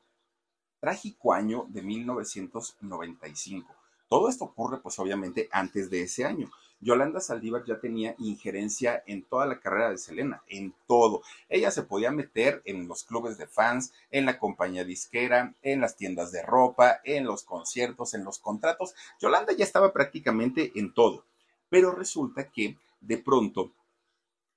trágico año de 1995. Todo esto ocurre, pues obviamente, antes de ese año. Yolanda Saldívar ya tenía injerencia en toda la carrera de Selena, en todo. Ella se podía meter en los clubes de fans, en la compañía disquera, en las tiendas de ropa, en los conciertos, en los contratos. Yolanda ya estaba prácticamente en todo. Pero resulta que de pronto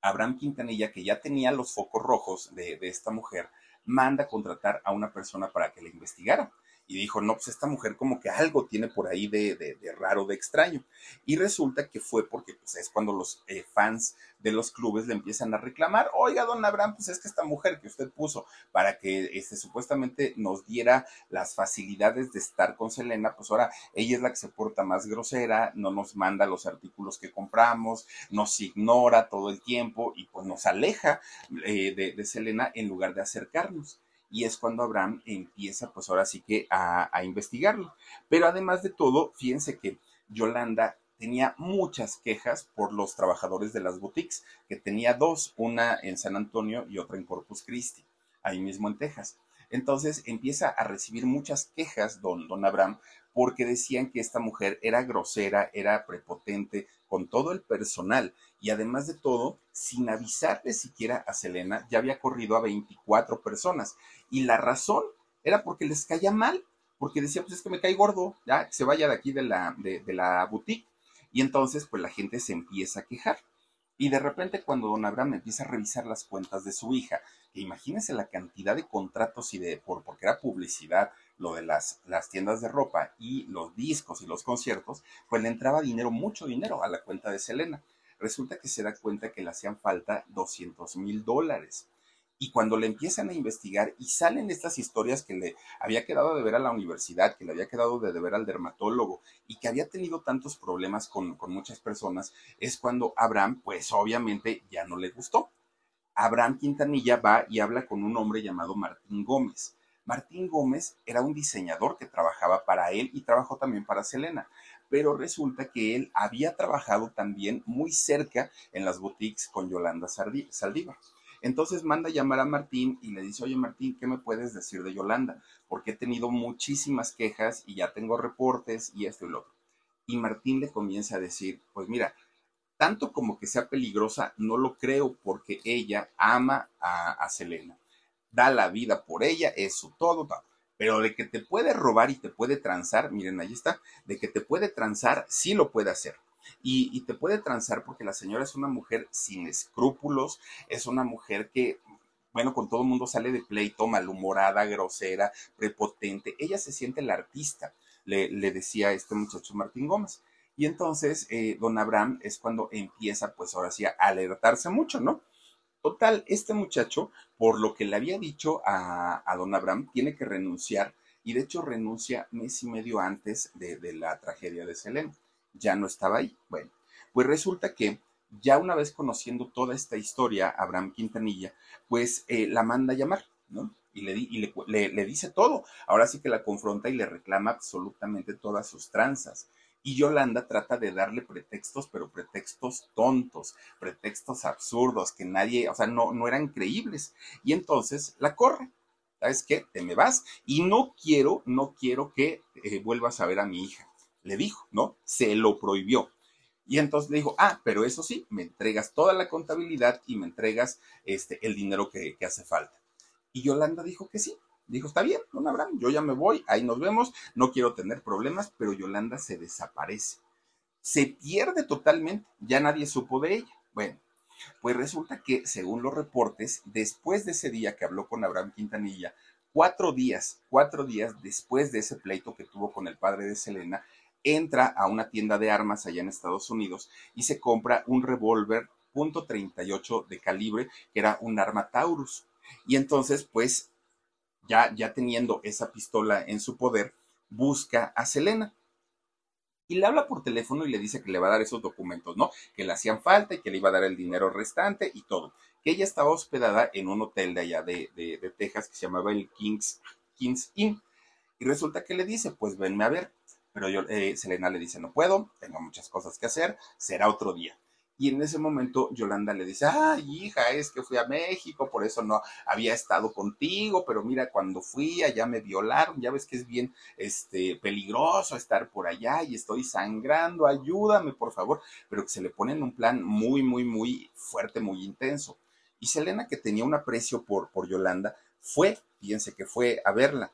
Abraham Quintanilla, que ya tenía los focos rojos de, de esta mujer, manda contratar a una persona para que la investigara y dijo, no, pues esta mujer como que algo tiene por ahí de, de, de raro, de extraño. Y resulta que fue porque pues, es cuando los eh, fans de los clubes le empiezan a reclamar, oiga, don Abraham, pues es que esta mujer que usted puso para que este, supuestamente nos diera las facilidades de estar con Selena, pues ahora ella es la que se porta más grosera, no nos manda los artículos que compramos, nos ignora todo el tiempo y pues nos aleja eh, de, de Selena en lugar de acercarnos y es cuando Abraham empieza pues ahora sí que a, investigarlo. Pero además de todo, fíjense que Yolanda tenía muchas quejas por los trabajadores de las boutiques, que tenía dos, una en San Antonio y otra en Corpus Christi, ahí mismo en Texas. Entonces empieza a recibir muchas quejas don, don Abraham porque decían que esta mujer era grosera, era prepotente con todo el personal y además de todo, sin avisarle siquiera a Selena, ya había corrido a 24 personas. Y la razón era porque les caía mal, porque decía, pues es que me cae gordo, ya, que se vaya de aquí de la, de, la boutique. Y entonces, pues la gente se empieza a quejar. Y de repente cuando don Abraham empieza a revisar las cuentas de su hija, que imagínense la cantidad de contratos y de, por, porque era publicidad, lo de las, las tiendas de ropa y los discos y los conciertos, pues le entraba dinero, mucho dinero a la cuenta de Selena. Resulta que se da cuenta que le hacían falta 200 mil dólares. Y cuando le empiezan a investigar y salen estas historias que le había quedado de ver a la universidad, que le había quedado de ver al dermatólogo y que había tenido tantos problemas con, con muchas personas, es cuando Abraham, pues obviamente ya no le gustó. Abraham Quintanilla va y habla con un hombre llamado Martín Gómez. Martín Gómez era un diseñador que trabajaba para él y trabajó también para Selena, pero resulta que él había trabajado también muy cerca en las boutiques con Yolanda Saldívar. Entonces manda a llamar a Martín y le dice, oye Martín, ¿qué me puedes decir de Yolanda? Porque he tenido muchísimas quejas y ya tengo reportes y esto y lo otro. Y Martín le comienza a decir, pues mira, tanto como que sea peligrosa, no lo creo porque ella ama a, Selena. Da la vida por ella, es su todo, todo. Pero de que te puede robar y te puede transar, miren, ahí está, de que te puede transar, sí lo puede hacer. Y, te puede transar porque la señora es una mujer sin escrúpulos, es una mujer que, bueno, con todo el mundo sale de pleito, malhumorada, grosera, prepotente. Ella se siente la artista, le, le decía este muchacho Martín Gómez. Y entonces, eh, don Abraham es cuando empieza, pues ahora sí, a alertarse mucho, ¿no? Total, este muchacho, por lo que le había dicho a, a don Abraham, tiene que renunciar y de hecho renuncia mes y medio antes de, de la tragedia de Selena ya no estaba ahí. Bueno, pues resulta que ya una vez conociendo toda esta historia, Abraham Quintanilla, pues eh, la manda a llamar, ¿no? Y, le, y le, le, dice todo. Ahora sí que la confronta y le reclama absolutamente todas sus tranzas. Y Yolanda trata de darle pretextos, pero pretextos tontos, pretextos absurdos, que nadie, o sea, no, no eran creíbles. Y entonces la corre. ¿Sabes qué? Te me vas y no quiero, no quiero que eh, vuelvas a ver a mi hija le dijo, ¿no? Se lo prohibió. Y entonces le dijo, ah, pero eso sí, me entregas toda la contabilidad y me entregas este, el dinero que, hace falta. Y Yolanda dijo que sí. Dijo, está bien, don Abraham, yo ya me voy, ahí nos vemos, no quiero tener problemas, pero Yolanda se desaparece. Se pierde totalmente, ya nadie supo de ella. Bueno, pues resulta que, según los reportes, después de ese día que habló con Abraham Quintanilla, cuatro días, cuatro días después de ese pleito que tuvo con el padre de Selena, entra a una tienda de armas allá en Estados Unidos y se compra un revólver .38 de calibre, que era un arma Taurus. Y entonces, pues, ya, ya teniendo esa pistola en su poder, busca a Selena. Y le habla por teléfono y le dice que le va a dar esos documentos, ¿no? Que le hacían falta y que le iba a dar el dinero restante y todo. Que ella estaba hospedada en un hotel de allá de, de Texas que se llamaba el Kings, Kings Inn. Y resulta que le dice, pues venme a ver. Pero yo, eh, Selena le dice, no puedo, tengo muchas cosas que hacer, será otro día. Y en ese momento Yolanda le dice, ay hija, es que fui a México, por eso no había estado contigo, pero mira, cuando fui allá me violaron, ya ves que es bien este, peligroso estar por allá y estoy sangrando, ayúdame por favor, pero que se le pone en un plan muy, muy, muy fuerte, muy intenso. Y Selena, que tenía un aprecio por, por Yolanda, fue, fíjense que fue a verla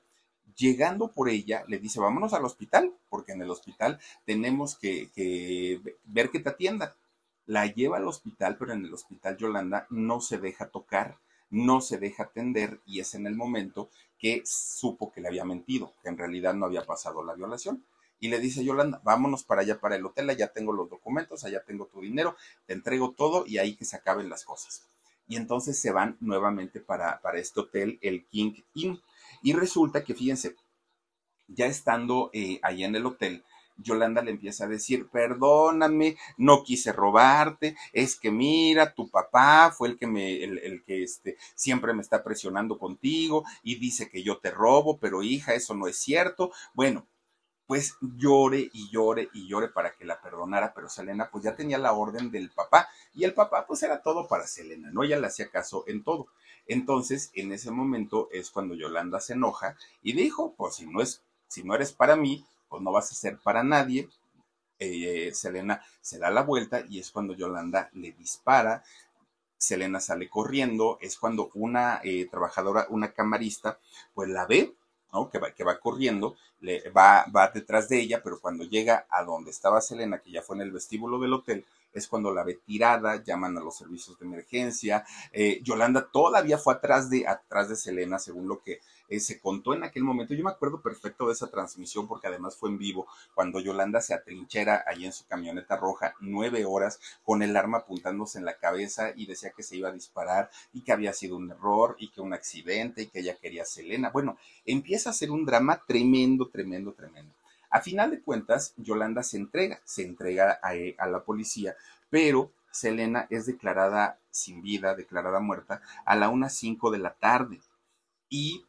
llegando por ella, le dice, vámonos al hospital, porque en el hospital tenemos que, ver que te atiendan. La lleva al hospital, pero en el hospital Yolanda no se deja tocar, no se deja atender y es en el momento que supo que le había mentido, que en realidad no había pasado la violación. Y le dice Yolanda, vámonos para allá, para el hotel, allá tengo los documentos, allá tengo tu dinero, te entrego todo y ahí que se acaben las cosas. Y entonces se van nuevamente para, para este hotel, el King Inn y resulta que, fíjense, ya estando eh, en el hotel, Yolanda le empieza a decir, perdóname, no quise robarte, es que mira, tu papá fue el que me, el, que este, siempre me está presionando contigo y dice que yo te robo, pero hija, eso no es cierto. Bueno, pues llore y llore y llore para que la perdonara, pero Selena pues ya tenía la orden del papá y el papá pues era todo para Selena, ¿no? Ella le hacía caso en todo. Entonces, en ese momento es cuando Yolanda se enoja y dijo, pues si no es, si no eres para mí, pues no vas a ser para nadie. Eh, Selena se da la vuelta y es cuando Yolanda le dispara. Selena sale corriendo, es cuando una eh, trabajadora, una camarista, pues la ve, ¿no? Que va, que va corriendo, le, va, va detrás de ella, pero cuando llega a donde estaba Selena, que ya fue en el vestíbulo del hotel, es cuando la ve tirada, llaman a los servicios de emergencia. Eh, Yolanda todavía fue atrás de, atrás de Selena, según lo que eh, se contó en aquel momento. Yo me acuerdo perfecto de esa transmisión porque además fue en vivo, cuando Yolanda se atrinchera ahí en su camioneta roja nueve horas con el arma apuntándose en la cabeza y decía que se iba a disparar y que había sido un error y que un accidente y que ella quería a Selena. Bueno, empieza a ser un drama tremendo, tremendo, tremendo. A final de cuentas, Yolanda se entrega, se entrega a, la policía, pero Selena es declarada sin vida, declarada muerta, a la 1.05 de la tarde. Y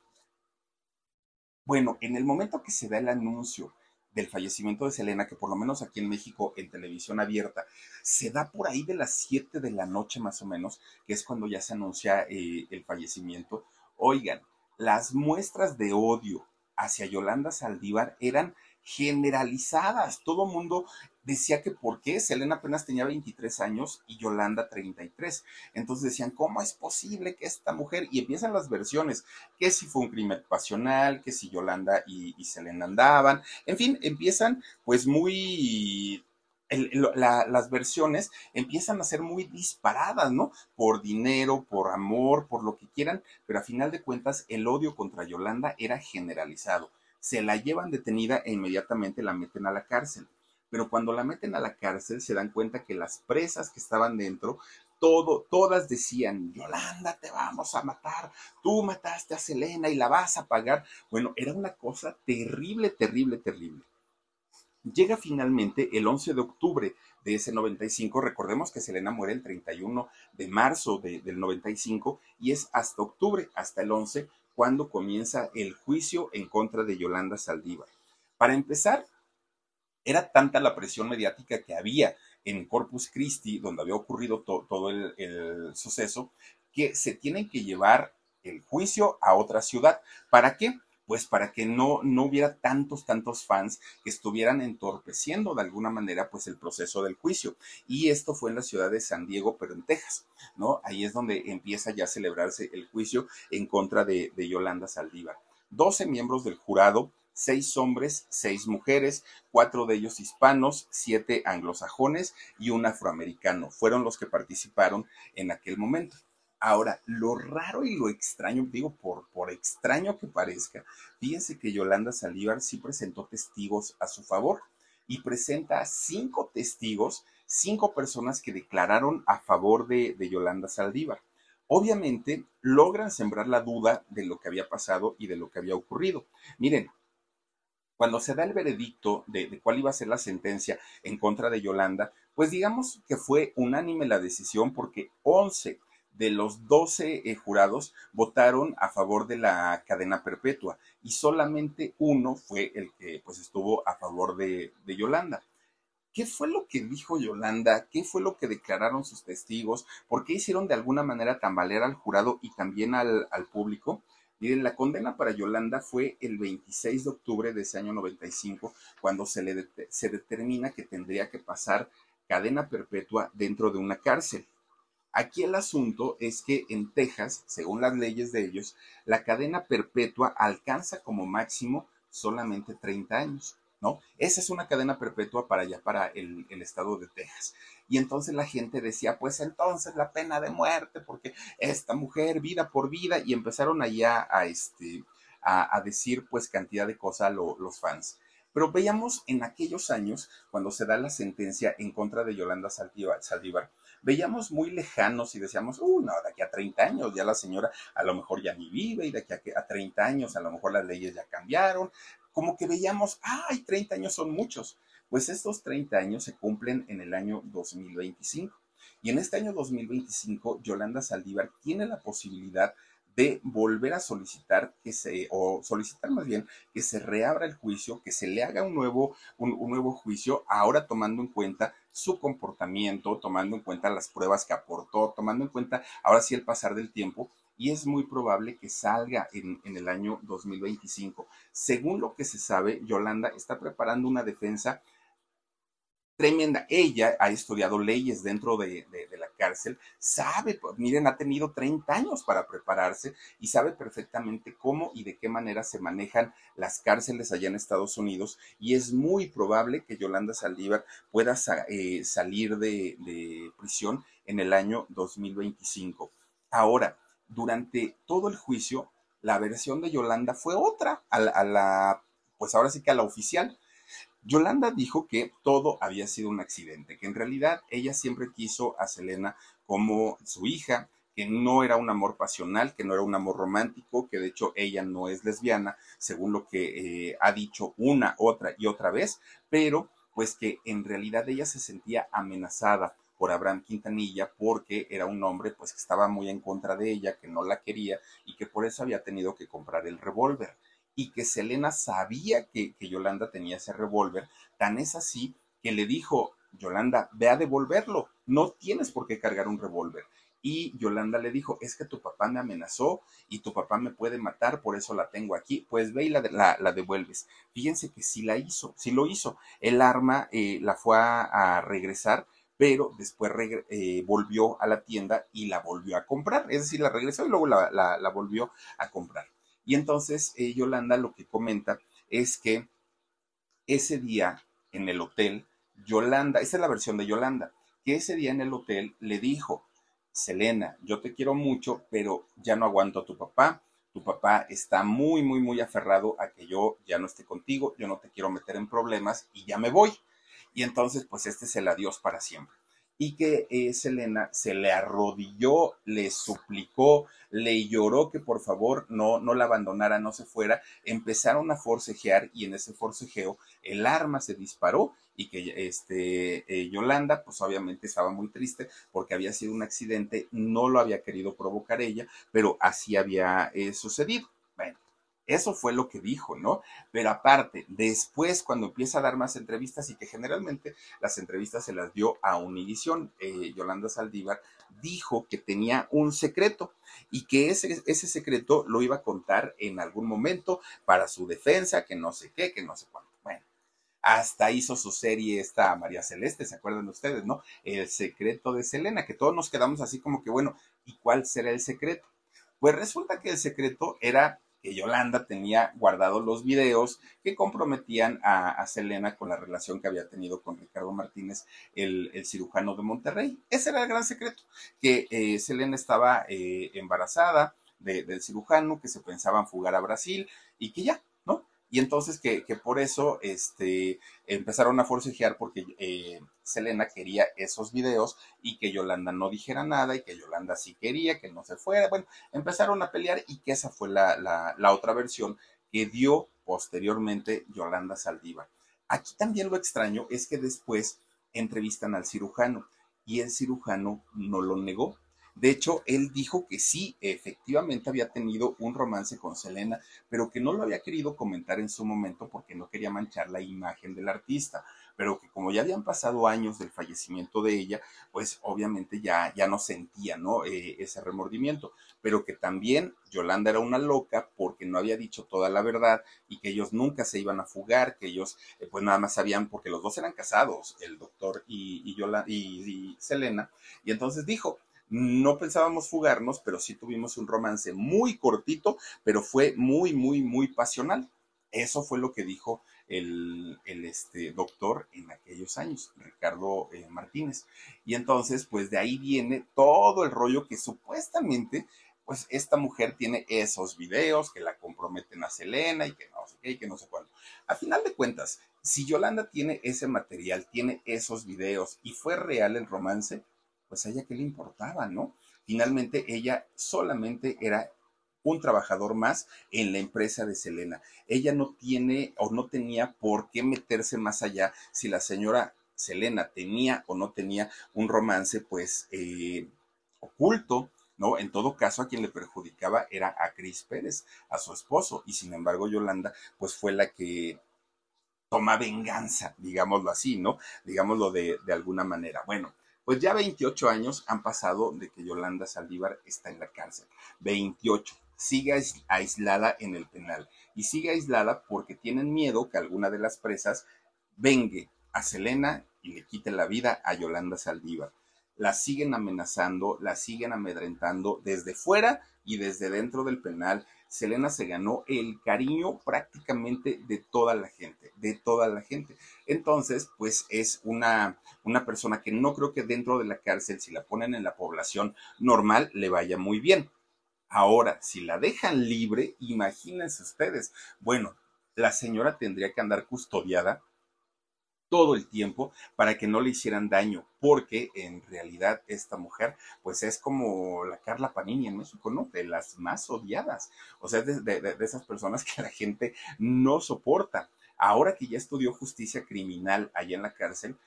bueno, en el momento que se da el anuncio del fallecimiento de Selena, que por lo menos aquí en México en televisión abierta, se da por ahí de las 7 de la noche más o menos, que es cuando ya se anuncia eh, el fallecimiento. Oigan, las muestras de odio hacia Yolanda Saldívar eran generalizadas. Todo mundo decía que por qué Selena apenas tenía 23 años y Yolanda 33. Entonces decían, ¿cómo es posible que esta mujer? Y empiezan las versiones, que si fue un crimen pasional, que si Yolanda y, Selena andaban, en fin, empiezan pues muy... las versiones empiezan a ser muy disparadas, ¿no? Por dinero, por amor, por lo que quieran, pero a final de cuentas el odio contra Yolanda era generalizado. Se la llevan detenida e inmediatamente la meten a la cárcel pero cuando la meten a la cárcel se dan cuenta que las presas que estaban dentro, todo, todas decían, Yolanda, te vamos a matar, tú mataste a Selena y la vas a pagar. Bueno, era una cosa terrible, terrible, terrible. Llega finalmente el 11 de octubre de ese 95, recordemos que Selena muere el 31 de marzo del 95 y es hasta octubre, hasta el 11, cuando comienza el juicio en contra de Yolanda Saldívar. Para empezar, era tanta la presión mediática que había en Corpus Christi, donde había ocurrido todo el, suceso, que se tienen que llevar el juicio a otra ciudad. ¿Para qué? Pues para que no, no hubiera tantos, tantos fans que estuvieran entorpeciendo de alguna manera pues el proceso del juicio. Y esto fue en la ciudad de San Diego, pero en Texas, ¿no? Ahí es donde empieza ya a celebrarse el juicio en contra de, de Yolanda Saldívar. 12 miembros del jurado seis hombres, seis mujeres, cuatro de ellos hispanos, siete anglosajones y un afroamericano. Fueron los que participaron en aquel momento. Ahora, lo raro y lo extraño, digo por, extraño que parezca, fíjense que Yolanda Saldívar sí presentó testigos a su favor y presenta cinco testigos, cinco personas que declararon a favor de, de Yolanda Saldívar obviamente logran sembrar la duda de lo que había pasado y de lo que había ocurrido. Miren, cuando se da el veredicto de, cuál iba a ser la sentencia en contra de Yolanda, pues digamos que fue unánime la decisión porque 11 de los 12 eh, jurados votaron a favor de la cadena perpetua y solamente uno fue el que pues estuvo a favor de, Yolanda. ¿Qué fue lo que dijo Yolanda? ¿Qué fue lo que declararon sus testigos? ¿Por qué hicieron de alguna manera tambalear al jurado y también al, al público? Miren, la condena para Yolanda fue el 26 de octubre de ese año 95, cuando se le se determina que tendría que pasar cadena perpetua dentro de una cárcel. Aquí el asunto es que en Texas, según las leyes de ellos, la cadena perpetua alcanza como máximo solamente 30 años. ¿no? Esa es una cadena perpetua para allá, para el, estado de Texas. Y entonces la gente decía, pues entonces la pena de muerte, porque esta mujer, vida por vida, y empezaron allá a, este, a, decir pues cantidad de cosas los fans. Pero veíamos en aquellos años, cuando se da la sentencia en contra de Yolanda Saldívar, veíamos muy lejanos y decíamos, uh, no, de aquí a 30 años ya la señora a lo mejor ya ni vive y de aquí a, a 30 años a lo mejor las leyes ya cambiaron, como que veíamos, ay, 30 años son muchos. Pues estos 30 años se cumplen en el año 2025. Y en este año 2025, Yolanda Saldívar tiene la posibilidad de volver a solicitar que se, o solicitar más bien que se reabra el juicio, que se le haga un nuevo, un, nuevo juicio, ahora tomando en cuenta su comportamiento, tomando en cuenta las pruebas que aportó, tomando en cuenta ahora sí el pasar del tiempo y es muy probable que salga en, el año 2025. Según lo que se sabe, Yolanda está preparando una defensa tremenda. Ella ha estudiado leyes dentro de, la cárcel, sabe, pues, miren, ha tenido 30 años para prepararse y sabe perfectamente cómo y de qué manera se manejan las cárceles allá en Estados Unidos y es muy probable que Yolanda Saldívar pueda eh, salir de, prisión en el año 2025. Ahora, durante todo el juicio, la versión de Yolanda fue otra, a la, pues ahora sí que a la oficial. Yolanda dijo que todo había sido un accidente, que en realidad ella siempre quiso a Selena como su hija, que no era un amor pasional, que no era un amor romántico, que de hecho ella no es lesbiana, según lo que eh, ha dicho una, otra y otra vez, pero pues que en realidad ella se sentía amenazada por Abraham Quintanilla porque era un hombre pues que estaba muy en contra de ella, que no la quería y que por eso había tenido que comprar el revólver y que Selena sabía que, que Yolanda tenía ese revólver, tan es así que le dijo, Yolanda, ve a devolverlo, no tienes por qué cargar un revólver. Y Yolanda le dijo, es que tu papá me amenazó y tu papá me puede matar, por eso la tengo aquí. Pues ve y la, la, devuelves. Fíjense que sí la hizo, sí lo hizo. El arma eh, la fue a, regresar, pero después eh, volvió a la tienda y la volvió a comprar. Es decir, la regresó y luego la, la volvió a comprar. Y entonces eh, Yolanda lo que comenta es que ese día en el hotel, Yolanda, esa es la versión de Yolanda, que ese día en el hotel le dijo, Selena, yo te quiero mucho, pero ya no aguanto a tu papá. Tu papá está muy, muy, muy aferrado a que yo ya no esté contigo, yo no te quiero meter en problemas y ya me voy. Y entonces, pues este es el adiós para siempre y que eh, Selena se le arrodilló, le suplicó, le lloró que por favor no, no la abandonara, no se fuera. Empezaron a forcejear y en ese forcejeo el arma se disparó y que este, eh, Yolanda pues obviamente estaba muy triste porque había sido un accidente, no lo había querido provocar ella, pero así había eh, sucedido. Eso fue lo que dijo, ¿no? Pero aparte, después cuando empieza a dar más entrevistas y que generalmente las entrevistas se las dio a Univisión, eh, Yolanda Saldívar dijo que tenía un secreto y que ese, ese secreto lo iba a contar en algún momento para su defensa, que no sé qué, que no sé cuánto. Bueno, hasta hizo su serie esta María Celeste, ¿se acuerdan ustedes, no? El secreto de Selena, que todos nos quedamos así como que, bueno, ¿y cuál será el secreto? Pues resulta que el secreto era que Yolanda tenía guardados los videos que comprometían a, Selena con la relación que había tenido con Ricardo Martínez, el, cirujano de Monterrey. Ese era el gran secreto, que eh, Selena estaba eh, embarazada del cirujano, que se pensaban fugar a Brasil y que ya, y entonces que, por eso este, empezaron a forcejear porque eh, Selena quería esos videos y que Yolanda no dijera nada y que Yolanda sí quería que no se fuera. Bueno, empezaron a pelear y que esa fue la, la otra versión que dio posteriormente Yolanda Saldívar. Aquí también lo extraño es que después entrevistan al cirujano y el cirujano no lo negó de hecho, él dijo que sí, efectivamente había tenido un romance con Selena, pero que no lo había querido comentar en su momento porque no quería manchar la imagen del artista, pero que como ya habían pasado años del fallecimiento de ella, pues obviamente ya, ya no sentía, ¿no? Eh, ese remordimiento, pero que también Yolanda era una loca porque no había dicho toda la verdad y que ellos nunca se iban a fugar, que ellos eh, pues nada más sabían porque los dos eran casados, el doctor y, y, y Selena, y entonces dijo, no pensábamos fugarnos, pero sí tuvimos un romance muy cortito, pero fue muy, muy, muy pasional. Eso fue lo que dijo el, este, doctor en aquellos años, Ricardo eh, Martínez. Y entonces, pues de ahí viene todo el rollo que supuestamente, pues esta mujer tiene esos videos que la comprometen a Selena y que no sé qué y que no sé cuándo. A final de cuentas, si Yolanda tiene ese material, tiene esos videos y fue real el romance, pues a ella qué le importaba, ¿no? Finalmente ella solamente era un trabajador más en la empresa de Selena. Ella no tiene o no tenía por qué meterse más allá si la señora Selena tenía o no tenía un romance, pues, eh, oculto, ¿no? En todo caso, a quien le perjudicaba era a Cris Pérez, a su esposo, y sin embargo Yolanda, pues fue la que toma venganza, digámoslo así, ¿no? Digámoslo de, de alguna manera. Bueno, pues ya 28 años han pasado de que Yolanda Saldívar está en la cárcel. 28. Sigue aislada en el penal. Y sigue aislada porque tienen miedo que alguna de las presas vengue a Selena y le quite la vida a Yolanda Saldívar. La siguen amenazando, la siguen amedrentando desde fuera y desde dentro del penal Selena se ganó el cariño prácticamente de toda la gente, de toda la gente. Entonces, pues es una, una persona que no creo que dentro de la cárcel, si la ponen en la población normal, le vaya muy bien. Ahora, si la dejan libre, imagínense ustedes, bueno, la señora tendría que andar custodiada todo el tiempo para que no le hicieran daño, porque en realidad esta mujer pues es como la Carla Panini en México, ¿no? De las más odiadas, o sea, de, de, esas personas que la gente no soporta. Ahora que ya estudió justicia criminal allá en la cárcel,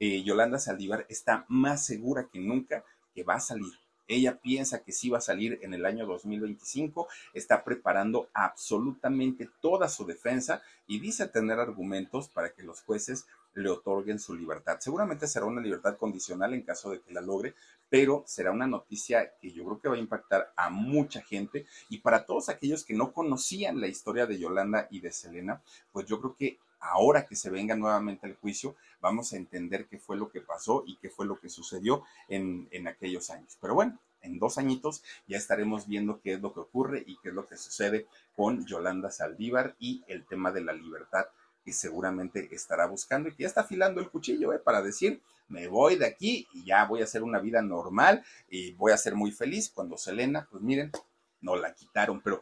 eh, Yolanda Saldívar está más segura que nunca que va a salir. Ella piensa que sí va a salir en el año 2025, está preparando absolutamente toda su defensa y dice tener argumentos para que los jueces le otorguen su libertad. Seguramente será una libertad condicional en caso de que la logre, pero será una noticia que yo creo que va a impactar a mucha gente y para todos aquellos que no conocían la historia de Yolanda y de Selena, pues yo creo que ahora que se venga nuevamente el juicio, vamos a entender qué fue lo que pasó y qué fue lo que sucedió en, en aquellos años. Pero bueno, en dos añitos ya estaremos viendo qué es lo que ocurre y qué es lo que sucede con Yolanda Saldívar y el tema de la libertad que seguramente estará buscando y que ya está afilando el cuchillo ¿eh? para decir, me voy de aquí y ya voy a hacer una vida normal y voy a ser muy feliz. Cuando Selena, pues miren, no la quitaron, pero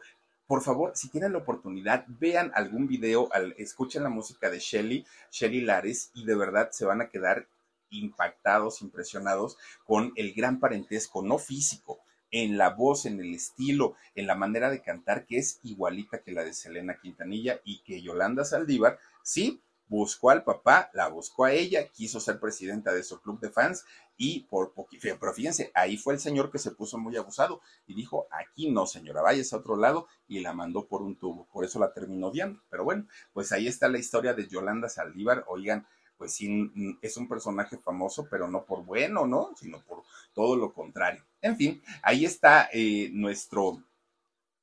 por favor, si tienen la oportunidad, vean algún video, escuchen la música de Shelly, Shelly Lares, y de verdad se van a quedar impactados, impresionados con el gran parentesco, no físico, en la voz, en el estilo, en la manera de cantar, que es igualita que la de Selena Quintanilla y que Yolanda Saldívar, sí, buscó al papá, la buscó a ella, quiso ser presidenta de su club de fans y por poquito, pero fíjense, ahí fue el señor que se puso muy abusado y dijo, aquí no señora, váyase a otro lado y la mandó por un tubo, por eso la terminó odiando. Pero bueno, pues ahí está la historia de Yolanda Saldívar, oigan, pues sí, es un personaje famoso, pero no por bueno, ¿no? Sino por todo lo contrario. En fin, ahí está eh, nuestro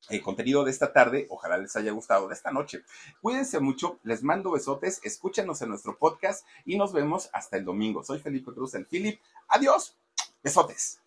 el contenido de esta tarde. Ojalá les haya gustado de esta noche. Cuídense mucho, les mando besotes, escúchenos en nuestro podcast y nos vemos hasta el domingo. Soy Felipe Cruz, el Philip. Adiós, besotes.